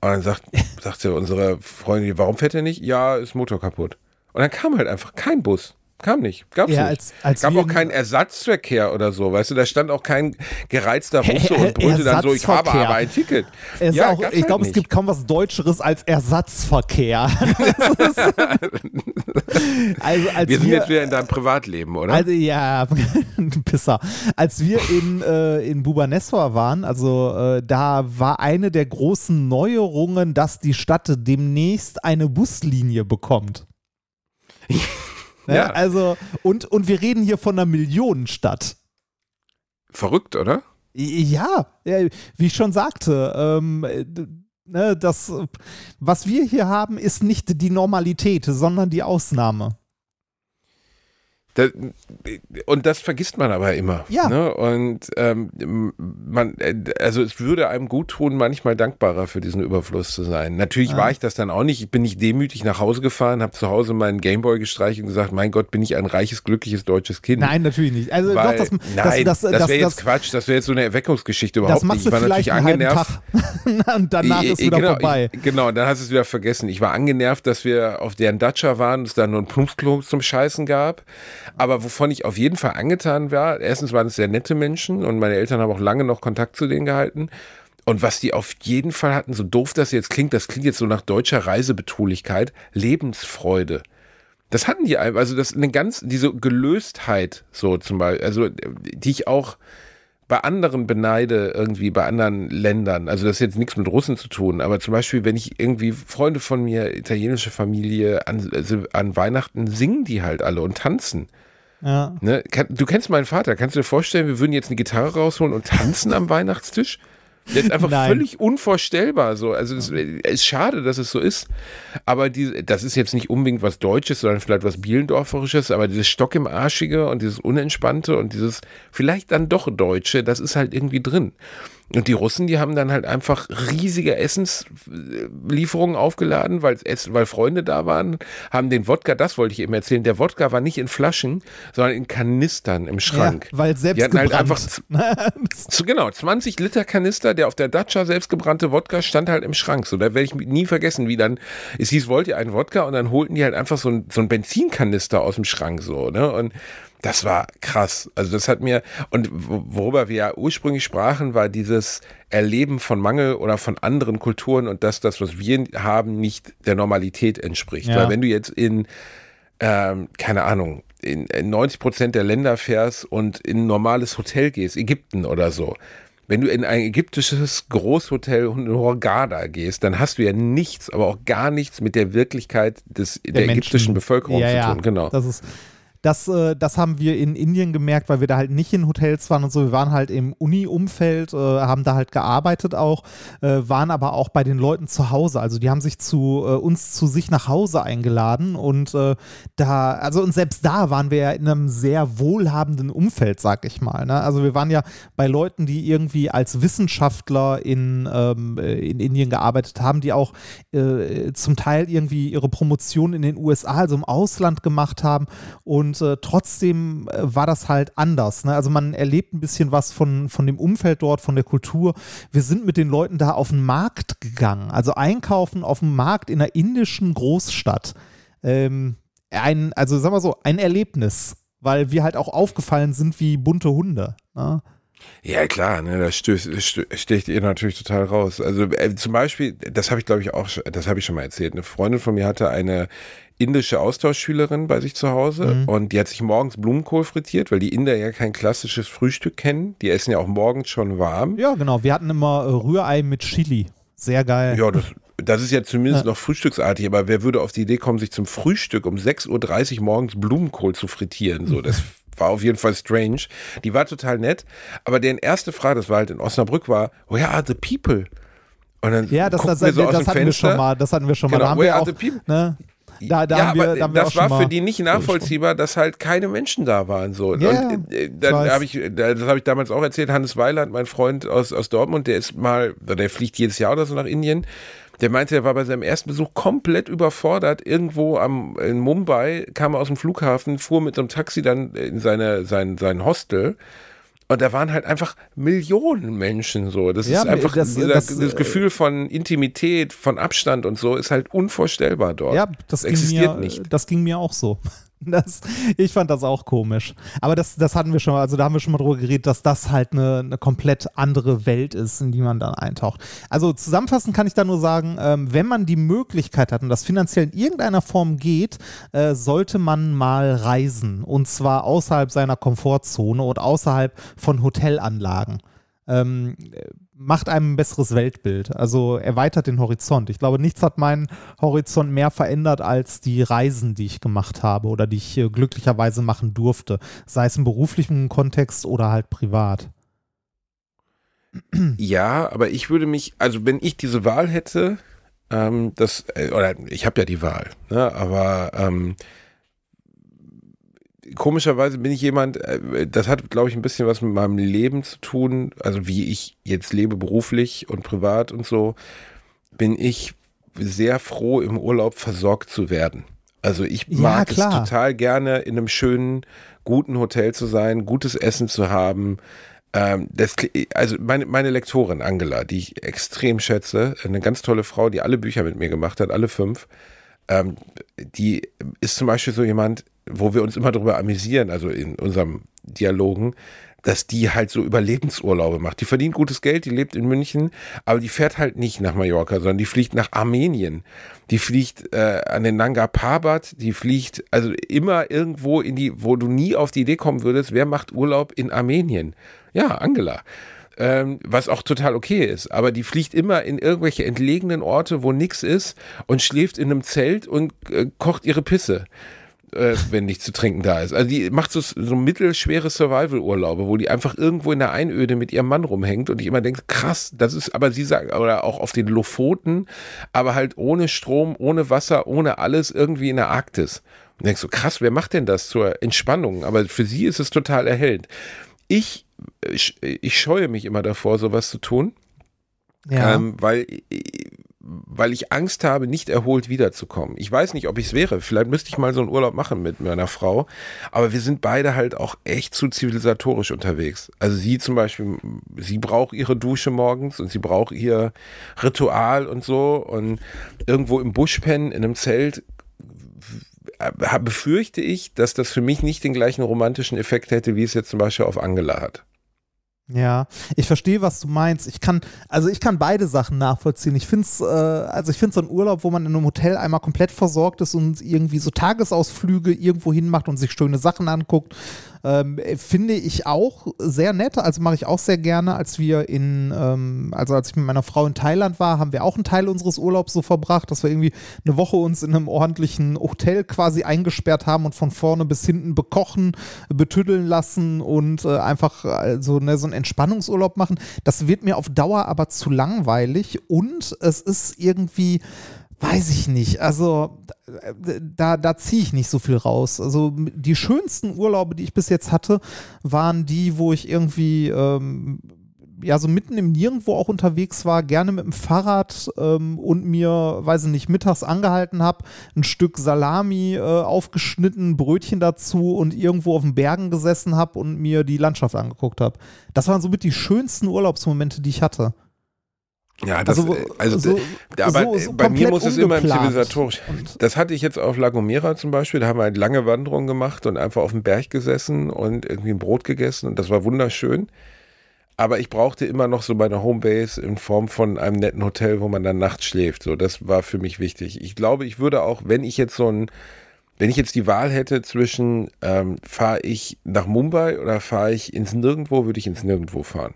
Speaker 6: Und dann sagt, sagte unsere Freundin, warum fährt er nicht? Ja, ist Motor kaputt. Und dann kam halt einfach kein Bus. Kam nicht. Gab's
Speaker 5: Ja,
Speaker 6: nicht.
Speaker 5: als- als
Speaker 6: Gab auch keinen Ersatzverkehr oder so, weißt du, da stand auch kein gereizter Russe und brüllte dann so, ich habe aber ein Ticket. Ja,
Speaker 5: auch, ich
Speaker 6: halt
Speaker 5: glaube, es gibt kaum was Deutscheres als Ersatzverkehr. Ist- also als
Speaker 6: Wir sind
Speaker 5: wir,
Speaker 6: jetzt wieder in deinem Privatleben, oder?
Speaker 5: Also ja, Pisser. Als wir in, äh, in Bubaneswar waren, also äh, da war eine der großen Neuerungen, dass die Stadt demnächst eine Buslinie bekommt. Ne?
Speaker 6: Ja.
Speaker 5: Also, und, und wir reden hier von einer Millionenstadt.
Speaker 6: Verrückt, oder?
Speaker 5: Ja, ja, wie ich schon sagte, ähm, äh, ne, das, was wir hier haben, ist nicht die Normalität, sondern die Ausnahme.
Speaker 6: Da, und das vergisst man aber immer.
Speaker 5: Ja.
Speaker 6: Ne? Und ähm, man, äh, also es würde einem gut tun, manchmal dankbarer für diesen Überfluss zu sein. Natürlich
Speaker 5: Ja.
Speaker 6: war ich das dann auch nicht. Ich bin nicht demütig nach Hause gefahren, habe zu Hause meinen Gameboy gestreichelt und gesagt, mein Gott, bin ich ein reiches, glückliches deutsches Kind.
Speaker 5: Nein, natürlich nicht. Also
Speaker 6: Weil,
Speaker 5: doch, das,
Speaker 6: nein, das,
Speaker 5: das, das,
Speaker 6: wäre
Speaker 5: das,
Speaker 6: jetzt Quatsch, das wäre jetzt so eine Erweckungsgeschichte
Speaker 5: das
Speaker 6: überhaupt
Speaker 5: machst
Speaker 6: nicht. Ich war natürlich
Speaker 5: vielleicht einen halben
Speaker 6: angenervt.
Speaker 5: Tag und danach
Speaker 6: Ich-
Speaker 5: ist wieder
Speaker 6: genau,
Speaker 5: vorbei.
Speaker 6: Ich, genau, dann hast du es wieder vergessen. Ich war angenervt, dass wir auf deren Dacia waren, es da nur ein Plumpsklo zum Scheißen gab. Aber wovon ich auf jeden Fall angetan war, erstens waren es sehr nette Menschen und meine Eltern haben auch lange noch Kontakt zu denen gehalten. Und was die auf jeden Fall hatten, so doof das jetzt klingt, das klingt jetzt so nach deutscher Reisebetulichkeit, Lebensfreude. Das hatten die also das eine ganz, diese Gelöstheit so zum Beispiel, also die ich auch bei anderen beneide, irgendwie bei anderen Ländern. Also das hat jetzt nichts mit Russen zu tun, aber zum Beispiel, wenn ich irgendwie Freunde von mir, italienische Familie, an, also an Weihnachten singen die halt alle und tanzen.
Speaker 5: Ja.
Speaker 6: Ne? Du kennst meinen Vater, kannst du dir vorstellen, wir würden jetzt eine Gitarre rausholen und tanzen am Weihnachtstisch? Das ist einfach
Speaker 5: Nein.
Speaker 6: völlig unvorstellbar. So. Also es ist schade, dass es so ist. Aber die, das ist jetzt nicht unbedingt was Deutsches, sondern vielleicht was Bielendorferisches, aber dieses Stock im Arschige und dieses Unentspannte und dieses vielleicht dann doch Deutsche, das ist halt irgendwie drin. Und die Russen, die haben dann halt einfach riesige Essenslieferungen aufgeladen, weil, weil Freunde da waren, haben den Wodka, das wollte ich eben erzählen, der Wodka war nicht in Flaschen, sondern in Kanistern im Schrank.
Speaker 5: Ja, weil selbst
Speaker 6: Die hatten halt
Speaker 5: gebrannt.
Speaker 6: einfach so, genau, 20 Liter Kanister, der auf der Dacia selbstgebrannte Wodka stand halt im Schrank. So, da werde ich nie vergessen, wie dann, es hieß, wollt ihr einen Wodka? Und dann holten die halt einfach so ein, so ein Benzinkanister aus dem Schrank, so, ne? Und das war krass. Also das hat mir, und wo- worüber wir ja ursprünglich sprachen, war dieses Erleben von Mangel oder von anderen Kulturen und dass das, was wir haben, nicht der Normalität entspricht.
Speaker 5: Ja.
Speaker 6: Weil wenn du jetzt in, ähm, keine Ahnung, in, in 90 Prozent der Länder fährst und in ein normales Hotel gehst, Ägypten oder so, wenn du in ein ägyptisches Großhotel in Hurghada gehst, dann hast du ja nichts, aber auch gar nichts mit der Wirklichkeit des, der, der ägyptischen Bevölkerung
Speaker 5: ja,
Speaker 6: zu
Speaker 5: ja,
Speaker 6: tun. Genau.
Speaker 5: Das ist, das, äh, das haben wir in Indien gemerkt, weil wir da halt nicht in Hotels waren und so. Wir waren halt im Uni-Umfeld, äh, haben da halt gearbeitet auch, äh, waren aber auch bei den Leuten zu Hause. Also die haben sich zu äh, uns zu sich nach Hause eingeladen und äh, da, also und selbst da waren wir ja in einem sehr wohlhabenden Umfeld, sag ich mal. Ne? Also wir waren ja bei Leuten, die irgendwie als Wissenschaftler in, ähm, äh, in Indien gearbeitet haben, die auch zum Teil irgendwie ihre Promotion in den USA, also im Ausland gemacht haben und und äh, trotzdem äh, war das halt anders. Ne? Also man erlebt ein bisschen was von, von dem Umfeld dort, von der Kultur. Wir sind mit den Leuten da auf den Markt gegangen, also einkaufen auf dem Markt in einer indischen Großstadt. Ähm, ein, also sagen wir so, ein Erlebnis, weil wir halt auch aufgefallen sind wie bunte Hunde. Ne?
Speaker 6: Ja, klar, ne, das stößt, sticht ihr natürlich total raus. Also äh, zum Beispiel, das habe ich glaube ich auch, das habe ich schon mal erzählt. Eine Freundin von mir hatte eine indische Austauschschülerin bei sich zu Hause mhm. und die hat sich morgens Blumenkohl frittiert, weil die Inder ja kein klassisches Frühstück kennen. Die essen ja auch morgens schon warm.
Speaker 5: Ja, genau. Wir hatten immer äh, Rührei mit Chili. Sehr geil.
Speaker 6: Ja, das, das ist ja zumindest ja. noch frühstücksartig, aber wer würde auf die Idee kommen, sich zum Frühstück um 6.30 Uhr morgens Blumenkohl zu frittieren? So, das war auf jeden Fall strange. Die war total nett, aber deren erste Frage, das war halt in Osnabrück, war, where are the people?
Speaker 5: Und dann ja, das, das, so das hatten Fenster. wir schon mal. Das hatten wir schon
Speaker 6: genau,
Speaker 5: mal. Da
Speaker 6: where are the people? Ne?
Speaker 5: Da, da
Speaker 6: ja,
Speaker 5: haben wir,
Speaker 6: aber
Speaker 5: da haben
Speaker 6: das war für die nicht nachvollziehbar, dass halt keine Menschen da waren. So.
Speaker 5: Ja,
Speaker 6: und äh, dann habe ich, das habe ich damals auch erzählt, Hannes Weiland, mein Freund aus, aus Dortmund, der ist mal, der fliegt jedes Jahr oder so nach Indien. Der meinte, er war bei seinem ersten Besuch komplett überfordert. Irgendwo am, in Mumbai kam er aus dem Flughafen, fuhr mit so einem Taxi dann in seine, sein, sein Hostel und da waren halt einfach Millionen Menschen so. Das ja, ist einfach das, dieser, das, das, Gefühl von Intimität, von Abstand und so ist halt unvorstellbar dort.
Speaker 5: Ja, das, das existiert mir, nicht. Das ging mir auch so. Das, ich fand das auch komisch. Aber das, das hatten wir schon, also da haben wir schon mal drüber geredet, dass das halt eine, eine komplett andere Welt ist, in die man dann eintaucht. Also zusammenfassend kann ich da nur sagen, ähm, wenn man die Möglichkeit hat und das finanziell in irgendeiner Form geht, äh, sollte man mal reisen. Und zwar außerhalb seiner Komfortzone und außerhalb von Hotelanlagen. Ähm, macht einem ein besseres Weltbild. Also erweitert den Horizont. Ich glaube, nichts hat meinen Horizont mehr verändert als die Reisen, die ich gemacht habe oder die ich äh, glücklicherweise machen durfte. Sei es im beruflichen Kontext oder halt privat.
Speaker 6: Ja, aber ich würde mich, also wenn ich diese Wahl hätte, ähm, das, äh, oder ich habe ja die Wahl, ne, aber ähm, komischerweise bin ich jemand, äh, das hat, glaube ich, ein bisschen was mit meinem Leben zu tun, also wie ich jetzt lebe beruflich und privat und so, bin ich sehr froh, im Urlaub versorgt zu werden. Also ich mag ja, es total gerne, in einem schönen, guten Hotel zu sein, gutes Essen zu haben. Ähm, das, also meine, meine Lektorin Angela, die ich extrem schätze, eine ganz tolle Frau, die alle Bücher mit mir gemacht hat, alle fünf, ähm, die ist zum Beispiel so jemand, wo wir uns immer darüber amüsieren, also in unserem Dialogen, dass die halt so Überlebensurlaube macht. Die verdient gutes Geld, die lebt in München, aber die fährt halt nicht nach Mallorca, sondern die fliegt nach Armenien. Die fliegt äh, an den Nanga Parbat, die fliegt also immer irgendwo in die, wo du nie auf die Idee kommen würdest, wer macht Urlaub in Armenien? Ja, Angela. Ähm, was auch total okay ist. Aber die fliegt immer in irgendwelche entlegenen Orte, wo nichts ist und schläft in einem Zelt und äh, kocht ihre Pisse äh, wenn nichts zu trinken da ist. Also die macht so, so mittelschwere Survival-Urlaube, wo die einfach irgendwo in der Einöde mit ihrem Mann rumhängt und ich immer denke, krass, das ist, aber sie sagt, oder auch auf den Lofoten, aber halt ohne Strom, ohne Wasser, ohne alles irgendwie in der Arktis. Und denkst so, krass, wer macht denn das zur Entspannung? Aber für sie ist es total erhellend. Ich, ich, ich scheue mich immer davor, sowas zu tun. Ja. Ähm, weil weil ich Angst habe, nicht erholt wiederzukommen. Ich weiß nicht, ob ich es wäre. Vielleicht müsste ich mal so einen Urlaub machen mit meiner Frau. Aber wir sind beide halt auch echt zu zivilisatorisch unterwegs. Also sie zum Beispiel, sie braucht ihre Dusche morgens und sie braucht ihr Ritual und so. Und irgendwo im Busch pennen, in einem Zelt, befürchte ich, dass das für mich nicht den gleichen romantischen Effekt hätte, wie es jetzt zum Beispiel auf Angela hat.
Speaker 5: Ja, ich verstehe, was du meinst. Ich kann, also ich kann beide Sachen nachvollziehen. Ich finde es, äh, also ich finde so ein Urlaub, wo man in einem Hotel einmal komplett versorgt ist und irgendwie so Tagesausflüge irgendwo hin macht und sich schöne Sachen anguckt, ähm, finde ich auch sehr nett. Also mache ich auch sehr gerne. Als wir in, ähm, also als ich mit meiner Frau in Thailand war, haben wir auch einen Teil unseres Urlaubs so verbracht, dass wir irgendwie eine Woche uns in einem ordentlichen Hotel quasi eingesperrt haben und von vorne bis hinten bekochen, betüddeln lassen und äh, einfach also, ne, so einen Entspannungsurlaub machen. Das wird mir auf Dauer aber zu langweilig und es ist irgendwie Weiß ich nicht. Also da, da ziehe ich nicht so viel raus. Also die schönsten Urlaube, die ich bis jetzt hatte, waren die, wo ich irgendwie ähm, ja so mitten im Nirgendwo auch unterwegs war, gerne mit dem Fahrrad ähm, und mir, weiß ich nicht, mittags angehalten habe, ein Stück Salami äh, aufgeschnitten, Brötchen dazu und irgendwo auf den Bergen gesessen habe und mir die Landschaft angeguckt habe. Das waren somit die schönsten Urlaubsmomente, die ich hatte.
Speaker 6: Ja, das, also, also so, aber so, so bei mir muss es immer im zivilisatorisch. Das hatte ich jetzt auf La Gomera zum Beispiel, da haben wir eine lange Wanderung gemacht und einfach auf dem Berg gesessen und irgendwie ein Brot gegessen und das war wunderschön. Aber ich brauchte immer noch so meine Homebase in Form von einem netten Hotel, wo man dann nachts schläft. So, das war für mich wichtig. Ich glaube, ich würde auch, wenn ich jetzt so ein, wenn ich jetzt die Wahl hätte zwischen, ähm, fahre ich nach Mumbai oder fahre ich ins Nirgendwo, würde ich ins Nirgendwo fahren.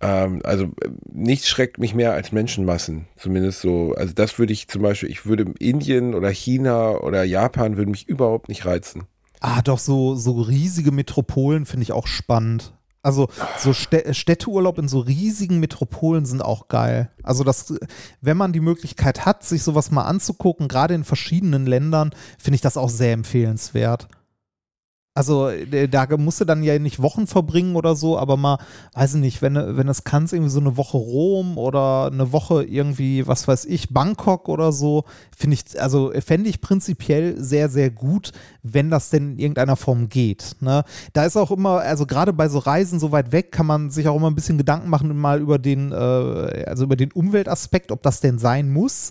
Speaker 6: Ähm, also nichts schreckt mich mehr als Menschenmassen, zumindest so. Also das würde ich zum Beispiel, ich würde Indien oder China oder Japan würde mich überhaupt nicht reizen.
Speaker 5: Ah, doch, so, so riesige Metropolen finde ich auch spannend. Also so Städteurlaub in so riesigen Metropolen sind auch geil. Also das, wenn man die Möglichkeit hat, sich sowas mal anzugucken, gerade in verschiedenen Ländern, finde ich das auch sehr empfehlenswert. Also äh, da musst du dann ja nicht Wochen verbringen oder so, aber mal, weiß ich nicht, wenn, wenn es kannst, irgendwie so eine Woche Rom oder eine Woche irgendwie, was weiß ich, Bangkok oder so, finde ich, also fände ich prinzipiell sehr, sehr gut, wenn das denn in irgendeiner Form geht. Ne? Da ist auch immer, also gerade bei so Reisen so weit weg, kann man sich auch immer ein bisschen Gedanken machen, mal über den, äh, also über den Umweltaspekt, ob das denn sein muss.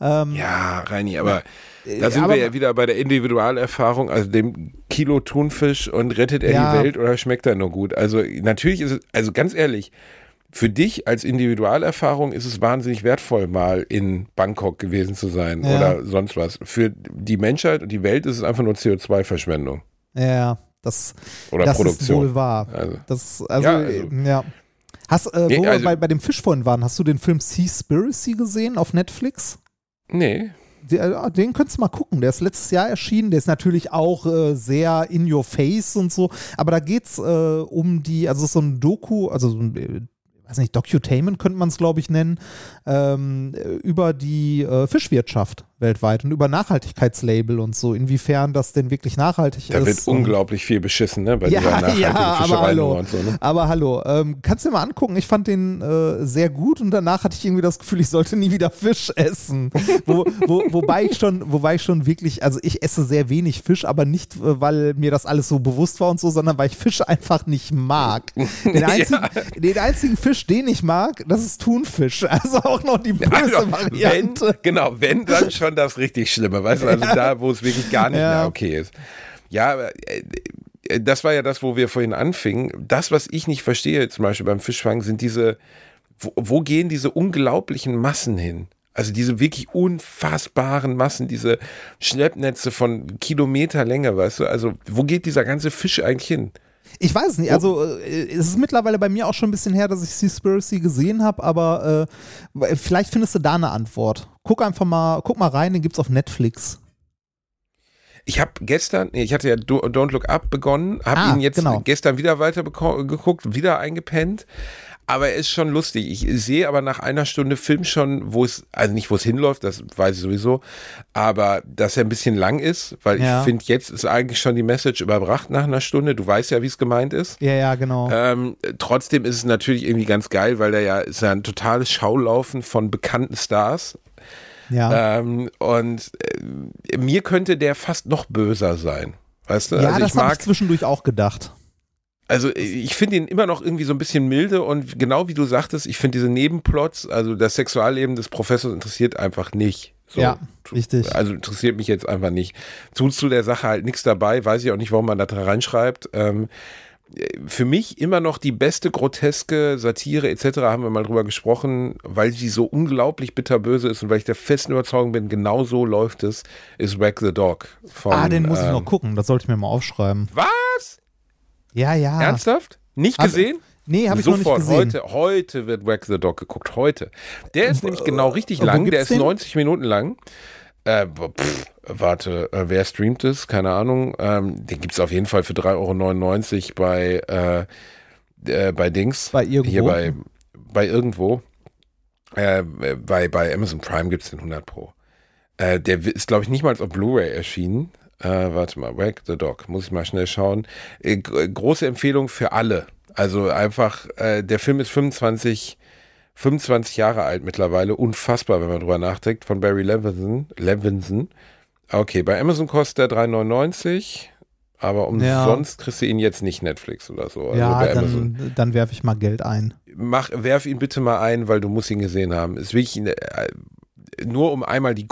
Speaker 6: Ähm, ja, Reini, aber äh, da sind aber, wir ja wieder bei der Individualerfahrung, also dem Kilo Thunfisch und rettet er ja. die Welt oder schmeckt er nur gut? Also natürlich ist es, also ganz ehrlich, für dich als Individualerfahrung ist es wahnsinnig wertvoll, mal in Bangkok gewesen zu sein ja. oder sonst was. Für die Menschheit und die Welt ist es einfach nur CO2-Verschwendung.
Speaker 5: Ja, das,
Speaker 6: oder
Speaker 5: das
Speaker 6: Produktion.
Speaker 5: ist wohl wahr. Also, das, also, ja, also, ja. Hast, äh, wo nee, also, wir bei, bei dem Fisch vorhin waren, hast du den Film Seaspiracy gesehen auf Netflix?
Speaker 6: Nee.
Speaker 5: Äh, den könntest du mal gucken. Der ist letztes Jahr erschienen. Der ist natürlich auch äh, sehr in your face und so. Aber da geht es äh, um die, also so ein Doku, also so ein äh, weiß nicht, Docutainment könnte man es, glaube ich, nennen, ähm, über die äh, Fischwirtschaft weltweit und über Nachhaltigkeitslabel und so, inwiefern das denn wirklich nachhaltig
Speaker 6: da
Speaker 5: ist.
Speaker 6: Da wird unglaublich viel beschissen, ne? Bei
Speaker 5: ja, dieser nachhaltigen ja, aber hallo,
Speaker 6: und so, ne?
Speaker 5: Aber hallo, ähm, kannst du dir mal angucken, ich fand den äh, sehr gut und danach hatte ich irgendwie das Gefühl, ich sollte nie wieder Fisch essen. wo, wo, wobei ich schon, wobei ich schon wirklich, also ich esse sehr wenig Fisch, aber nicht, äh, weil mir das alles so bewusst war und so, sondern weil ich Fisch einfach nicht mag. Den einzigen, ja. den einzigen Fisch, den ich mag, das ist Thunfisch. Also auch noch die böse also, Variante.
Speaker 6: Wenn, genau, wenn dann schon das richtig Schlimme, weißt du, also da, wo es wirklich gar nicht ja. mehr okay ist. Ja, äh, äh, das war ja das, wo wir vorhin anfingen. Das, was ich nicht verstehe, zum Beispiel beim Fischfang, sind diese, wo, wo gehen diese unglaublichen Massen hin? Also diese wirklich unfassbaren Massen, diese Schleppnetze von Kilometerlänge, weißt du? Also wo geht dieser ganze Fisch eigentlich hin?
Speaker 5: Ich weiß nicht. Also äh, es ist mittlerweile bei mir auch schon ein bisschen her, dass ich Seaspiracy gesehen habe, aber äh, vielleicht findest du da eine Antwort. Guck einfach mal, guck mal rein, den gibt's auf Netflix.
Speaker 6: Ich habe gestern, ich hatte ja Don't Look Up begonnen, habe ah, ihn jetzt genau. gestern wieder weiter geguckt, wieder eingepennt. Aber er ist schon lustig. Ich sehe aber nach einer Stunde Film schon, wo es, also nicht wo es hinläuft, das weiß ich sowieso, aber dass er ein bisschen lang ist, weil ja. ich finde, jetzt ist eigentlich schon die Message überbracht nach einer Stunde. Du weißt ja, wie es gemeint ist.
Speaker 5: Ja, ja, genau.
Speaker 6: Ähm, trotzdem ist es natürlich irgendwie ganz geil, weil er ja ist ja ein totales Schaulaufen von bekannten Stars.
Speaker 5: Ja.
Speaker 6: Ähm, und äh, mir könnte der fast noch böser sein. Weißt du?
Speaker 5: Ja,
Speaker 6: also
Speaker 5: das habe ich zwischendurch auch gedacht.
Speaker 6: Also ich finde ihn immer noch irgendwie so ein bisschen milde und genau wie du sagtest, ich finde diese Nebenplots, also das Sexualleben des Professors interessiert einfach nicht. So,
Speaker 5: ja, richtig.
Speaker 6: Also interessiert mich jetzt einfach nicht. Tut zu der Sache halt nichts dabei, weiß ich auch nicht, warum man da dran reinschreibt. Ähm, für mich immer noch die beste groteske Satire etc. haben wir mal drüber gesprochen, weil sie so unglaublich bitterböse ist und weil ich der festen Überzeugung bin, genau so läuft es, ist Wag the Dog. Von,
Speaker 5: ah, den muss ich
Speaker 6: ähm,
Speaker 5: noch gucken. Das sollte ich mir mal aufschreiben.
Speaker 6: Was?
Speaker 5: Ja, ja.
Speaker 6: Ernsthaft? Nicht
Speaker 5: Hab-
Speaker 6: gesehen?
Speaker 5: Nee, habe ich noch nicht gesehen.
Speaker 6: heute, heute wird Wag the Dog geguckt, heute. Der ist nämlich genau richtig
Speaker 5: wo
Speaker 6: lang, der ist
Speaker 5: den?
Speaker 6: 90 Minuten lang. Äh, pff, warte, äh, wer streamt es? Keine Ahnung. Ähm, den gibt es auf jeden Fall für 3,99 Euro bei, äh, äh, bei Dings.
Speaker 5: Bei irgendwo?
Speaker 6: Hier bei, bei irgendwo. Äh, bei, bei Amazon Prime gibt es den 100 Pro. Äh, der ist, glaube ich, nicht mal auf Blu-ray erschienen. Äh, warte mal, Wag the Dog, muss ich mal schnell schauen. Äh, große Empfehlung für alle. Also einfach, äh, der Film ist 25, 25 Jahre alt mittlerweile. Unfassbar, wenn man drüber nachdenkt. Von Barry Levinson. Levinson. Okay, bei Amazon kostet er 3,99. Aber umsonst kriegst du ihn jetzt nicht Netflix oder so. Also
Speaker 5: ja, dann, dann werfe ich mal Geld ein.
Speaker 6: mach, werf ihn bitte mal ein, weil du musst ihn gesehen haben. Ist wirklich äh, nur um einmal die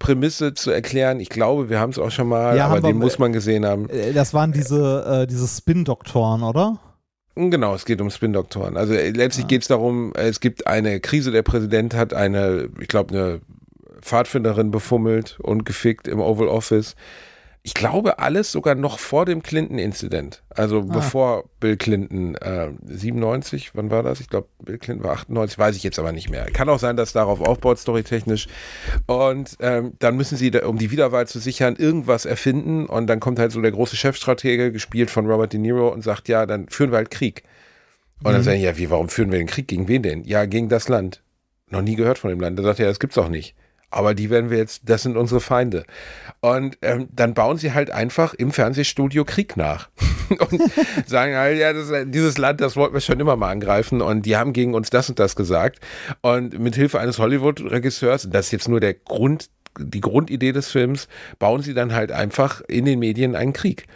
Speaker 6: Grundprämisse zu erklären. Ich glaube, wir haben es auch schon mal,
Speaker 5: Ja,
Speaker 6: aber
Speaker 5: haben wir-
Speaker 6: den muss man gesehen haben.
Speaker 5: Äh, Das waren diese, äh, diese Spin-Doktoren, oder?
Speaker 6: Genau, es geht um Spin-Doktoren. Also äh, letztlich geht es darum, äh, es gibt eine Krise, der Präsident hat eine, ich glaube, eine Pfadfinderin befummelt und gefickt im Oval Office. Ich glaube, alles sogar noch vor dem Clinton-Inzident. Also bevor Bill Clinton äh, 97, wann war das? Ich glaube, Bill Clinton war 98, weiß ich jetzt aber nicht mehr. Kann auch sein, dass darauf aufbaut, storytechnisch. Und ähm, dann müssen sie, um die Wiederwahl zu sichern, irgendwas erfinden. Und dann kommt halt so der große Chefstratege, gespielt von Robert De Niro, und sagt, ja, dann führen wir halt Krieg. Und dann sagen ja, wie, warum führen wir den Krieg? Gegen wen denn? Ja, gegen das Land. Noch nie gehört von dem Land. Da sagt er, das gibt's auch nicht. Aber die werden wir jetzt, das sind unsere Feinde. Und ähm, dann bauen sie halt einfach im Fernsehstudio Krieg nach. und sagen halt, ja, das, dieses Land, das wollten wir schon immer mal angreifen. Und die haben gegen uns das und das gesagt. Und mit Hilfe eines Hollywood-Regisseurs, das ist jetzt nur der Grund, die Grundidee des Films, bauen sie dann halt einfach in den Medien einen Krieg.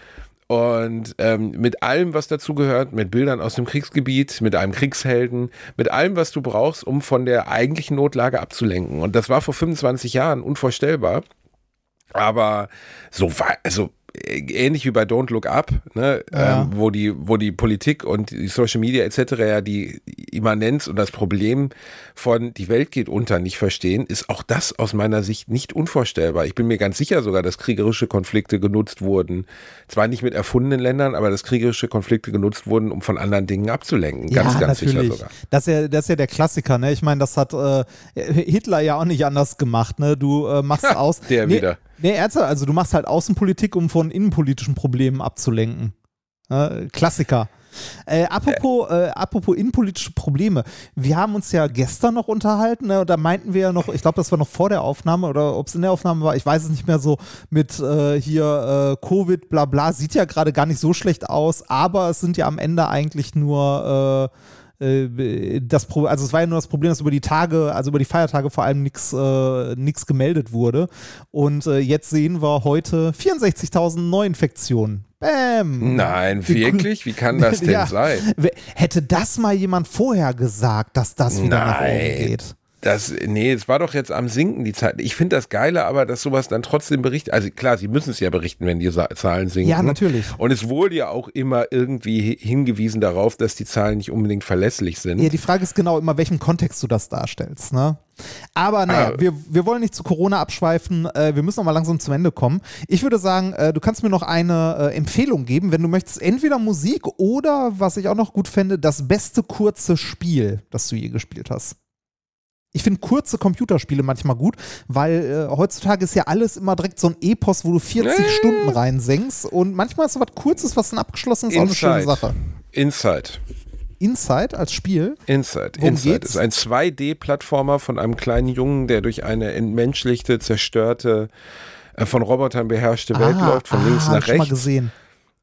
Speaker 6: Und ähm, mit allem, was dazu gehört, mit Bildern aus dem Kriegsgebiet, mit einem Kriegshelden, mit allem, was du brauchst, um von der eigentlichen Notlage abzulenken. Und das war vor 25 Jahren unvorstellbar. Aber so war, also ähnlich wie bei Don't Look Up, ne,
Speaker 5: Ja.
Speaker 6: ähm, wo die, wo die Politik und die Social Media etc. ja die Immanenz und das Problem von die Welt geht unter nicht verstehen, ist auch das aus meiner Sicht nicht unvorstellbar. Ich bin mir ganz sicher sogar, dass kriegerische Konflikte genutzt wurden. Zwar nicht mit erfundenen Ländern, aber dass kriegerische Konflikte genutzt wurden, um von anderen Dingen abzulenken. Ganz, ganz sicher sogar.
Speaker 5: Das ist, ja, das ist ja der Klassiker, ne? Ich meine, das hat äh, Hitler ja auch nicht anders gemacht, ne? Du äh, machst aus.
Speaker 6: der
Speaker 5: nee,
Speaker 6: wieder.
Speaker 5: Nee, ernsthaft, also du machst halt Außenpolitik, um von innenpolitischen Problemen abzulenken. Äh, Klassiker. Äh, apropos, äh, apropos innenpolitische Probleme. Wir haben uns ja gestern noch unterhalten, ne, da meinten wir ja noch, ich glaube, das war noch vor der Aufnahme oder ob es in der Aufnahme war, ich weiß es nicht mehr so, mit äh, hier äh, Covid, bla bla, sieht ja gerade gar nicht so schlecht aus, aber es sind ja am Ende eigentlich nur äh, äh, das Pro also es war ja nur das Problem, dass über die Tage, also über die Feiertage vor allem nichts äh, nix gemeldet wurde. Und äh, jetzt sehen wir heute 64.000 Neuinfektionen. Bäm!
Speaker 6: Nein, wirklich? Wie kann das denn
Speaker 5: Ja.
Speaker 6: sein?
Speaker 5: Hätte das mal jemand vorher gesagt, dass das wieder nach oben
Speaker 6: Nein.
Speaker 5: geht?
Speaker 6: Das, nee, es war doch jetzt am Sinken die Zeit. Ich finde das Geile, aber dass sowas dann trotzdem berichtet. Also klar, sie müssen es ja berichten, wenn die Sa Zahlen sinken.
Speaker 5: Ja, natürlich.
Speaker 6: Und es wurde ja auch immer irgendwie hi- hingewiesen darauf, dass die Zahlen nicht unbedingt verlässlich sind.
Speaker 5: Ja, die Frage ist genau immer, welchem Kontext du das darstellst, ne? Aber naja,
Speaker 6: Ah.
Speaker 5: wir, wir wollen nicht zu Corona abschweifen. Äh, wir müssen noch mal langsam zum Ende kommen. Ich würde sagen, äh, du kannst mir noch eine äh, Empfehlung geben, wenn du möchtest, entweder Musik oder, was ich auch noch gut fände, das beste kurze Spiel, das du je gespielt hast. Ich finde kurze Computerspiele manchmal gut, weil äh, heutzutage ist ja alles immer direkt so ein Epos, wo du 40
Speaker 6: Nee.
Speaker 5: Stunden reinsenkst und manchmal ist so was Kurzes, was dann abgeschlossen ist, auch eine schöne
Speaker 6: Inside.
Speaker 5: Sache.
Speaker 6: Inside.
Speaker 5: Inside als Spiel.
Speaker 6: Inside.
Speaker 5: Worum
Speaker 6: Inside
Speaker 5: geht's?
Speaker 6: ist ein 2D-Plattformer von einem kleinen Jungen, der durch eine entmenschlichte, zerstörte, äh, von Robotern beherrschte Welt
Speaker 5: Ah,
Speaker 6: läuft, von
Speaker 5: ah,
Speaker 6: links nach
Speaker 5: ich schon mal
Speaker 6: rechts.
Speaker 5: gesehen.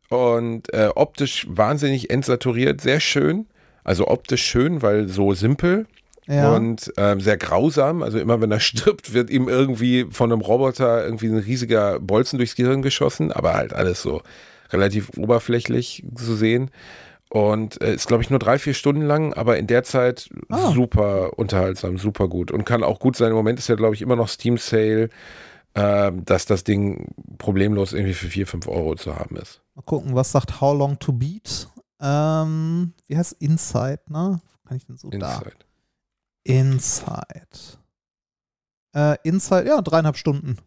Speaker 6: und äh, optisch wahnsinnig entsaturiert, sehr schön. Also optisch schön, weil so simpel
Speaker 5: Ja.
Speaker 6: und ähm, sehr grausam. Also immer wenn er stirbt, wird ihm irgendwie von einem Roboter irgendwie ein riesiger Bolzen durchs Gehirn geschossen, aber halt alles so relativ oberflächlich zu sehen. Und äh, ist, glaube ich, nur drei, vier Stunden lang, aber in der Zeit
Speaker 5: Ah.
Speaker 6: super unterhaltsam, super gut. Und kann auch gut sein. Im Moment ist ja, glaube ich, immer noch Steam Sale. äh, dass das Ding problemlos irgendwie für 4, 5 Euro zu haben ist.
Speaker 5: Mal gucken, was sagt How Long to Beat? Ähm, wie heißt Inside, ne? Kann ich denn so da?
Speaker 6: Inside.
Speaker 5: Inside. Äh, Inside, ja, dreieinhalb Stunden.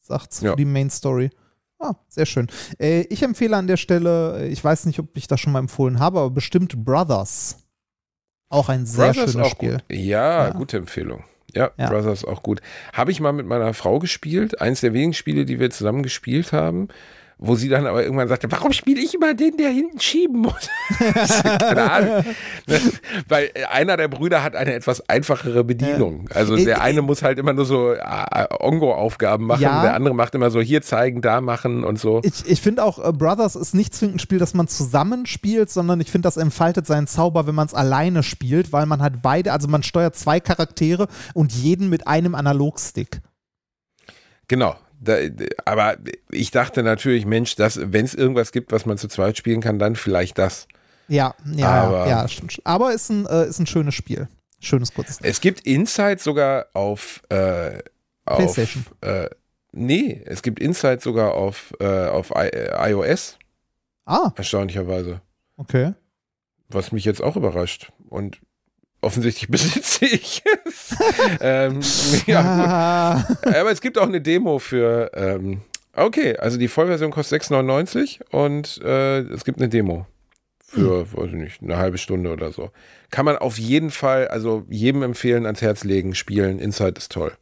Speaker 5: Sagt's
Speaker 6: Ja.
Speaker 5: für die Main Story. Ah, sehr schön. Äh, ich empfehle an der Stelle, ich weiß nicht, ob ich das schon mal empfohlen habe, aber bestimmt Brothers. Auch ein sehr
Speaker 6: Brothers
Speaker 5: schönes Spiel.
Speaker 6: Gut. Ja,
Speaker 5: Ja.
Speaker 6: gute Empfehlung. Ja,
Speaker 5: Ja.
Speaker 6: Brothers auch gut. Habe ich mal mit meiner Frau gespielt. Eins der wenigen Spiele, die wir zusammen gespielt haben. Wo sie dann aber irgendwann sagte, warum spiele ich immer den, der hinten schieben muss? Keine Ahnung. Weil einer der Brüder hat eine etwas einfachere Bedienung. Also der eine muss halt immer nur so äh, Ongo-Aufgaben machen.
Speaker 5: Ja.
Speaker 6: Der andere macht immer so hier zeigen, da machen und so.
Speaker 5: Ich, ich finde auch, äh, Brothers ist nicht zwingend ein Spiel, das man zusammen spielt, sondern ich finde, das entfaltet seinen Zauber, wenn man es alleine spielt, weil man hat beide, also man steuert zwei Charaktere und jeden mit einem Analogstick.
Speaker 6: Genau. Da, aber ich dachte natürlich, Mensch, wenn es irgendwas gibt, was man zu zweit spielen kann, dann vielleicht das.
Speaker 5: Ja, ja,
Speaker 6: Aber-
Speaker 5: ja, stimmt. Aber ist ein, äh, ist ein schönes Spiel. Schönes kurzes.
Speaker 6: Es gibt Inside sogar auf, äh, auf
Speaker 5: PlayStation.
Speaker 6: Äh, nee, es gibt Inside sogar auf, äh, auf I äh, iOS,
Speaker 5: Ah,
Speaker 6: erstaunlicherweise.
Speaker 5: okay.
Speaker 6: Was mich jetzt auch überrascht. Und offensichtlich besitze ich es. ähm, ja,
Speaker 5: Ah.
Speaker 6: Aber es gibt auch eine Demo für. Ähm, okay, also die Vollversion kostet 6,99 und äh, es gibt eine Demo. Für, weiß ich nicht, eine halbe Stunde oder so. Kann man auf jeden Fall, also jedem empfehlen, ans Herz legen, spielen. Inside ist toll.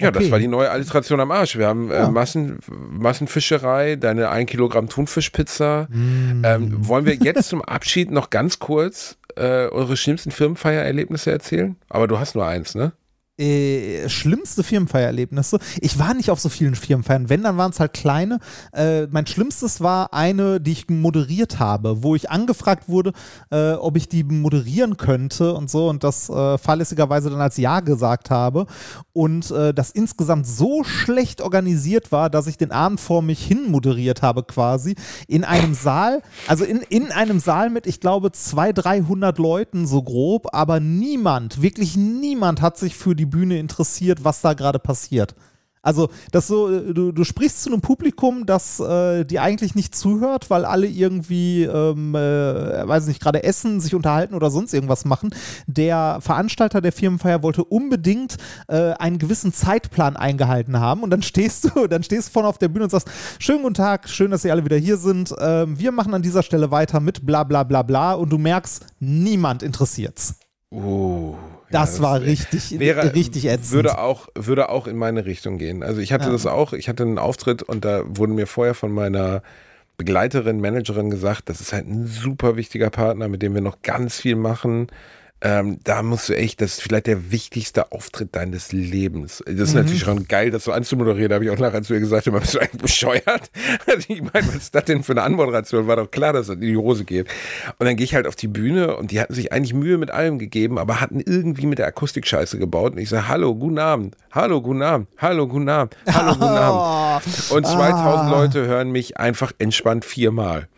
Speaker 6: Ja, das
Speaker 5: Okay.
Speaker 6: war die neue Alliteration am Arsch. Wir haben
Speaker 5: Ja.
Speaker 6: äh, Massen, Massenfischerei, deine 1 Kilogramm Thunfischpizza.
Speaker 5: mm.
Speaker 6: Ähm, wollen wir jetzt zum Abschied noch ganz kurz äh, eure schlimmsten Firmenfeiererlebnisse erzählen? Aber du hast nur eins, ne?
Speaker 5: Äh, schlimmste Firmenfeiererlebnisse. Ich war nicht auf so vielen Firmenfeiern. Wenn, dann waren es halt kleine. Äh, mein schlimmstes war eine, die ich moderiert habe, wo ich angefragt wurde, äh, ob ich die moderieren könnte und so und das äh, fahrlässigerweise dann als Ja gesagt habe. Und äh, das insgesamt so schlecht organisiert war, dass ich den Abend vor mich hin moderiert habe quasi. In einem Saal, also in, in einem Saal mit, ich glaube, 200, 300 Leuten so grob, aber niemand, wirklich niemand hat sich für die Bühne interessiert, was da gerade passiert. Also, das so, äh, du, du sprichst zu einem Publikum, das äh, dir eigentlich nicht zuhört, weil alle irgendwie, ähm, äh, weiß nicht, gerade essen, sich unterhalten oder sonst irgendwas machen. Der Veranstalter der Firmenfeier wollte unbedingt äh, einen gewissen Zeitplan eingehalten haben und dann stehst du, dann stehst du vorne auf der Bühne und sagst, schönen guten Tag, schön, dass ihr alle wieder hier sind. Ähm, wir machen an dieser Stelle weiter mit bla bla bla bla und du merkst, niemand interessiert's.
Speaker 6: Uh,
Speaker 5: Das,
Speaker 6: ja,
Speaker 5: war richtig,
Speaker 6: wäre,
Speaker 5: richtig ätzend.
Speaker 6: Würde auch, würde auch in meine Richtung gehen. Also ich hatte
Speaker 5: Ja.
Speaker 6: das auch, ich hatte einen Auftritt und da wurden mir vorher von meiner Begleiterin, Managerin gesagt, das ist halt ein super wichtiger Partner, mit dem wir noch ganz viel machen. Ähm, da musst du echt, das ist vielleicht der wichtigste Auftritt deines Lebens. Das ist
Speaker 5: Mhm.
Speaker 6: natürlich schon geil, das so anzumoderieren. Da habe ich auch nachher zu ihr gesagt, immer bist du eigentlich bescheuert? Also ich meine, was ist das denn für eine Anmoderation? War doch klar, dass das in die Hose geht. Und dann gehe ich halt auf die Bühne und die hatten sich eigentlich Mühe mit allem gegeben, aber hatten irgendwie mit der Akustik Scheiße gebaut. Und ich sage, hallo, guten Abend, hallo, guten Abend, hallo, guten Abend, hallo, guten Abend. Und 2000
Speaker 5: Ah.
Speaker 6: Leute hören mich einfach entspannt viermal.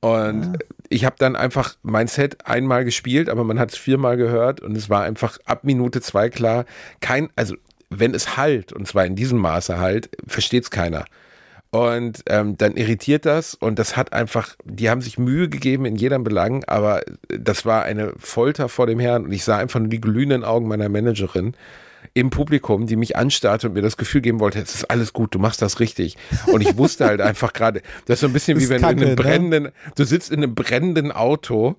Speaker 6: Und ich habe dann einfach mein Set einmal gespielt, aber man hat es viermal gehört und es war einfach ab Minute zwei klar, kein, also wenn es halt, und zwar in diesem Maße halt, versteht es keiner. Und ähm, dann irritiert das und das hat einfach, die haben sich Mühe gegeben in jedem Belang, aber das war eine Folter vor dem Herrn und ich sah einfach nur die glühenden Augen meiner Managerin im Publikum, die mich anstarrte und mir das Gefühl geben wollte, es ist alles gut, du machst das richtig. Und ich wusste halt einfach gerade, das ist so ein bisschen wie wenn
Speaker 5: Kacke,
Speaker 6: du in einem
Speaker 5: ne?
Speaker 6: brennenden, du sitzt in einem brennenden Auto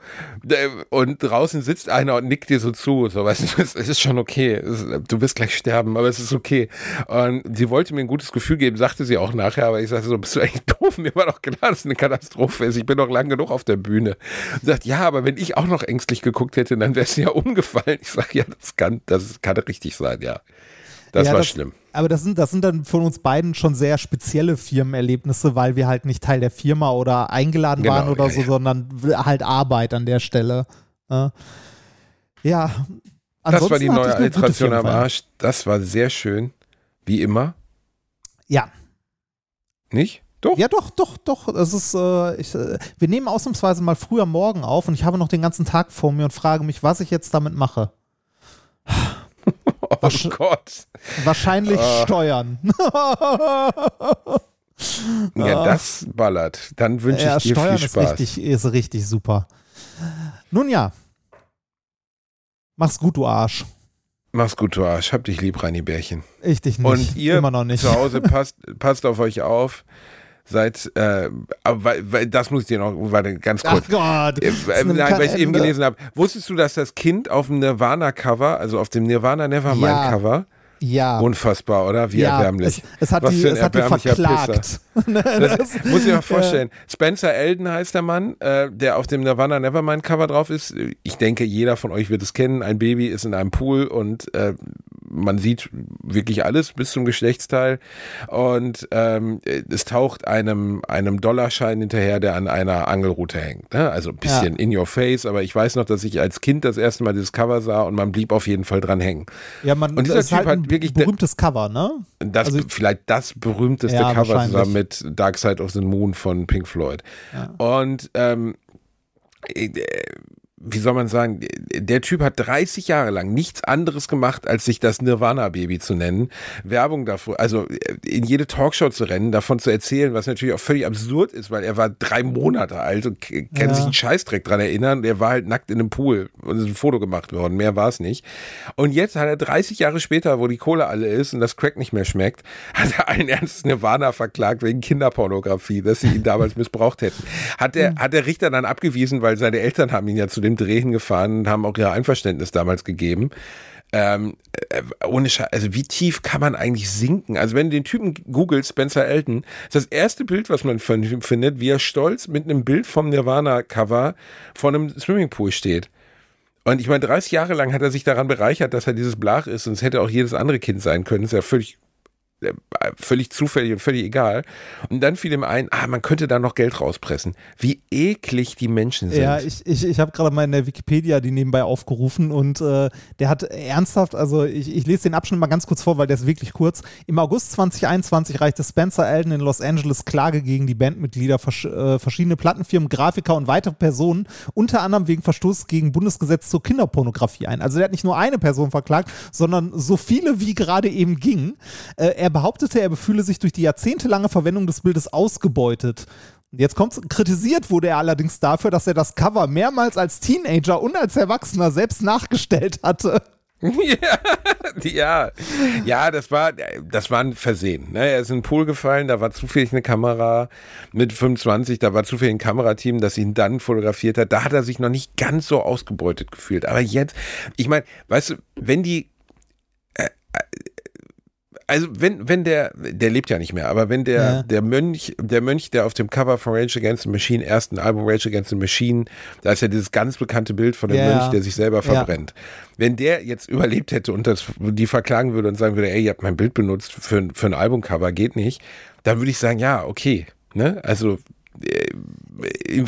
Speaker 6: und draußen sitzt einer und nickt dir so zu, so weißt du, es ist schon okay, du wirst gleich sterben, aber es ist okay. Und sie wollte mir ein gutes Gefühl geben, sagte sie auch nachher, aber ich sagte so, bist du eigentlich doof? Mir war doch klar, dass es eine Katastrophe ist. Ich bin doch lang genug auf der Bühne. Und sagt, ja, aber wenn ich auch noch ängstlich geguckt hätte, dann wäre es ja umgefallen. Ich sage, ja, das kann, das kann richtig sein, ja. Das
Speaker 5: Ja,
Speaker 6: war
Speaker 5: das-
Speaker 6: schlimm.
Speaker 5: Aber das sind, das sind dann von uns beiden schon sehr spezielle Firmenerlebnisse, weil wir halt nicht Teil der Firma oder eingeladen
Speaker 6: Genau,
Speaker 5: waren oder
Speaker 6: ja,
Speaker 5: so,
Speaker 6: ja.
Speaker 5: sondern halt Arbeit an der Stelle. Ja. ja.
Speaker 6: Das war die
Speaker 5: Ansonsten
Speaker 6: neue Alliteration am. Arsch. Das war sehr schön. Wie immer.
Speaker 5: Ja.
Speaker 6: Nicht? Doch.
Speaker 5: Ja, doch, doch, doch. Es ist, äh, ich, äh, wir nehmen ausnahmsweise mal früher morgen auf und ich habe noch den ganzen Tag vor mir und frage mich, was ich jetzt damit mache. Wasch-
Speaker 6: Gott.
Speaker 5: Wahrscheinlich
Speaker 6: Ah.
Speaker 5: Steuern.
Speaker 6: Ja, das ballert. Dann wünsche
Speaker 5: ja,
Speaker 6: ich dir
Speaker 5: Steuern
Speaker 6: viel
Speaker 5: ist
Speaker 6: Spaß.
Speaker 5: richtig, ist richtig super. Nun ja. Mach's gut, du Arsch.
Speaker 6: Mach's gut, du Arsch. Hab dich lieb, Reini Bärchen.
Speaker 5: Ich dich nicht.
Speaker 6: Und ihr
Speaker 5: Immer noch nicht.
Speaker 6: zu Hause passt, passt auf euch auf. Seid, äh, weil, weil das muss ich dir noch, warte, ganz
Speaker 5: Ach
Speaker 6: kurz.
Speaker 5: Gott.
Speaker 6: Äh,
Speaker 5: das
Speaker 6: äh, nein, weil ich eben gelesen habe. Wusstest du, dass das Kind auf dem Nirvana-Cover, also auf dem Nirvana Nevermind-Cover,
Speaker 5: Ja.
Speaker 6: unfassbar, oder? Wie
Speaker 5: ja,
Speaker 6: erbärmlich.
Speaker 5: Es, es hat
Speaker 6: Was
Speaker 5: die,
Speaker 6: für ein
Speaker 5: es
Speaker 6: erbärmlicher
Speaker 5: verklagt.
Speaker 6: Das muss ich mir vorstellen. Spencer Elden heißt der Mann, äh, der auf dem Nirvana Nevermind Cover drauf ist. Ich denke, jeder von euch wird es kennen. Ein Baby ist in einem Pool und äh, man sieht wirklich alles bis zum Geschlechtsteil. Und ähm, es taucht einem, einem Dollarschein hinterher, der an einer Angelrute hängt. Ne? Also ein bisschen in your face, aber ich weiß noch, dass ich als Kind das erste Mal dieses Cover sah und man blieb auf jeden Fall dran hängen.
Speaker 5: Ja, man,
Speaker 6: Und dieser
Speaker 5: ist
Speaker 6: Typ
Speaker 5: halt
Speaker 6: hat
Speaker 5: ein
Speaker 6: wirklich-
Speaker 5: berühmtes Cover, ne?
Speaker 6: Das
Speaker 5: Also-
Speaker 6: vielleicht das berühmteste
Speaker 5: Ja,
Speaker 6: Cover zusammen mit Dark Side of the Moon von Pink Floyd. Und ähm, äh, wie soll man sagen, der Typ hat 30 Jahre lang nichts anderes gemacht, als sich das Nirvana-Baby zu nennen, Werbung dafür, also in jede Talkshow zu rennen, davon zu erzählen, was natürlich auch völlig absurd ist, weil er war drei Monate alt und kann
Speaker 5: Ja.
Speaker 6: sich einen Scheißdreck dran erinnern. Der war halt nackt in einem Pool und ist ein Foto gemacht worden, mehr war es nicht. Und jetzt hat er 30 Jahre später, wo die Kohle alle ist und das Crack nicht mehr schmeckt, hat er allen Ernstes Nirvana verklagt wegen Kinderpornografie, dass sie ihn damals missbraucht hätten. Hat der, hat der Richter dann abgewiesen, weil seine Eltern haben ihn ja zu dem Dreh hingefahren und haben auch ihr Einverständnis damals gegeben. Ähm, äh, ohne Scheiß, also wie tief kann man eigentlich sinken? Also wenn du den Typen googelt, Spencer Elton, ist das erste Bild, was man von ihm findet, wie er stolz mit einem Bild vom Nirvana-Cover vor einem Swimmingpool steht. Und ich meine, 30 Jahre lang hat er sich daran bereichert, dass er dieses Blach ist und es hätte auch jedes andere Kind sein können. ist ja völlig, völlig zufällig und völlig egal. Und dann fiel ihm ein, ah, man könnte da noch Geld rauspressen. Wie eklig die Menschen sind.
Speaker 5: Ja, ich, ich, ich habe gerade mal in der Wikipedia die nebenbei aufgerufen und äh, der hat ernsthaft, also ich, ich lese den Abschnitt mal ganz kurz vor, weil der ist wirklich kurz. Im August 2021 reichte Spencer Elden in Los Angeles Klage gegen die Bandmitglieder, versch äh, verschiedene Plattenfirmen, Grafiker und weitere Personen, unter anderem wegen Verstoß gegen Bundesgesetz zur Kinderpornografie ein. Also der hat nicht nur eine Person verklagt, sondern so viele wie gerade eben ging. Äh, er behauptete, er befühle sich durch die jahrzehntelange Verwendung des Bildes ausgebeutet. Jetzt kommt's, kritisiert wurde er allerdings dafür, dass er das Cover mehrmals als Teenager und als Erwachsener selbst nachgestellt hatte.
Speaker 6: ja, ja, das war, das war ein Versehen. Ne? Er ist in den Pool gefallen, da war zufällig eine Kamera mit 25, da war zufällig ein Kamerateam, das ihn dann fotografiert hat. Da hat er sich noch nicht ganz so ausgebeutet gefühlt. Aber jetzt, ich meine, weißt du, wenn die, äh, äh, also wenn, wenn der, der lebt ja nicht mehr, aber wenn der,
Speaker 5: Ja.
Speaker 6: der Mönch, der Mönch, der auf dem Cover von Rage Against the Machine, ersten Album Rage Against the Machine, da ist ja dieses ganz bekannte Bild von dem
Speaker 5: Ja.
Speaker 6: Mönch, der sich selber
Speaker 5: Ja.
Speaker 6: verbrennt. Wenn der jetzt überlebt hätte und das, die verklagen würde und sagen würde, ey, ihr habt mein Bild benutzt für, für ein Albumcover, geht nicht, dann würde ich sagen, ja, okay. Ne? Also, äh,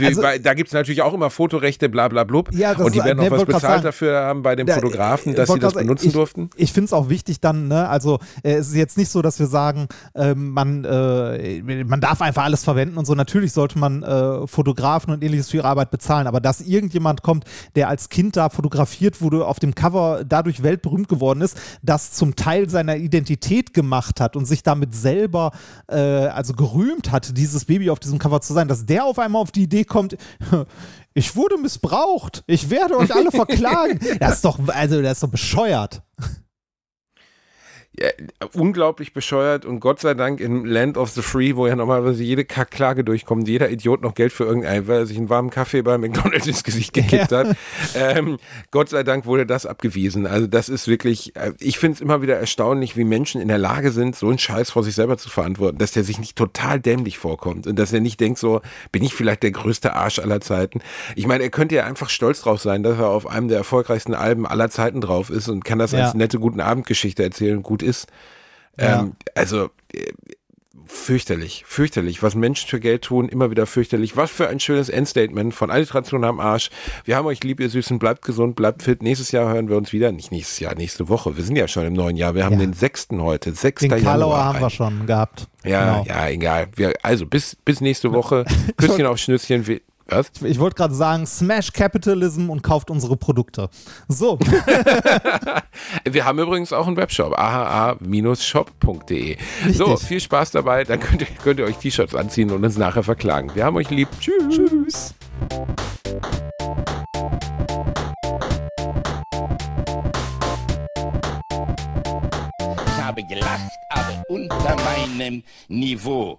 Speaker 5: Also-
Speaker 6: da gibt es natürlich auch immer Fotorechte, bla bla blub.
Speaker 5: Ja,
Speaker 6: und die werden auch was
Speaker 5: wollte grad
Speaker 6: bezahlt
Speaker 5: sagen.
Speaker 6: dafür haben bei dem
Speaker 5: Da-
Speaker 6: Fotografen,
Speaker 5: äh,
Speaker 6: dass sie das benutzen
Speaker 5: ich,
Speaker 6: durften.
Speaker 5: Ich finde es auch wichtig dann, ne, also äh, es ist jetzt nicht so, dass wir sagen, ähm, man, äh, man darf einfach alles verwenden und so. Natürlich sollte man äh, Fotografen und ähnliches für ihre Arbeit bezahlen, aber dass irgendjemand kommt, der als Kind da fotografiert wurde, auf dem Cover dadurch weltberühmt geworden ist, das zum Teil seiner Identität gemacht hat und sich damit selber äh, also gerühmt hat, dieses Baby auf diesem Cover zu sein, dass der auf einmal auf die Idee kommt, ich wurde missbraucht, ich werde euch alle verklagen. Das ist doch, also das ist doch bescheuert.
Speaker 6: Ja, unglaublich bescheuert und Gott sei Dank im Land of the Free, wo ja normalerweise jede Kackklage durchkommt, jeder Idiot noch Geld für irgendeinen, weil er sich einen warmen Kaffee bei McDonalds ins Gesicht gekippt
Speaker 5: Ja.
Speaker 6: hat. Ähm, Gott sei Dank wurde das abgewiesen. Also das ist wirklich, äh, ich finde es immer wieder erstaunlich, wie Menschen in der Lage sind, so einen Scheiß vor sich selber zu verantworten, dass der sich nicht total dämlich vorkommt und dass er nicht denkt so, bin ich vielleicht der größte Arsch aller Zeiten. Ich meine, er könnte ja einfach stolz drauf sein, dass er auf einem der erfolgreichsten Alben aller Zeiten drauf ist und kann das
Speaker 5: Ja.
Speaker 6: als nette guten Abendgeschichte erzählen und gut ist.
Speaker 5: Ja.
Speaker 6: Ähm, also äh, fürchterlich, fürchterlich, was Menschen für Geld tun, immer wieder fürchterlich. Was für ein schönes Endstatement von Alliteration am Arsch. Wir haben euch lieb, ihr Süßen, bleibt gesund, bleibt fit. Nächstes Jahr hören wir uns wieder. Nicht nächstes Jahr, nächste Woche. Wir sind ja schon im neuen Jahr. Wir haben
Speaker 5: Ja.
Speaker 6: den 6. heute, 6.
Speaker 5: Den
Speaker 6: Januar.
Speaker 5: Karlauer haben wir schon gehabt.
Speaker 6: Ja,
Speaker 5: Genau.
Speaker 6: ja, egal. Wir, also bis, bis nächste Woche. Küsschen auf Schnüsschen. Wir, Was?
Speaker 5: Ich, ich wollte gerade sagen, smash Capitalism und kauft unsere Produkte. So.
Speaker 6: Wir haben übrigens auch einen Webshop, ahaa-shop.de. So, viel Spaß dabei, dann könnt ihr, könnt ihr euch T-Shirts anziehen und uns nachher verklagen. Wir haben euch lieb. Tschüss. Tschüss.
Speaker 1: Ich habe gelacht, aber unter meinem Niveau.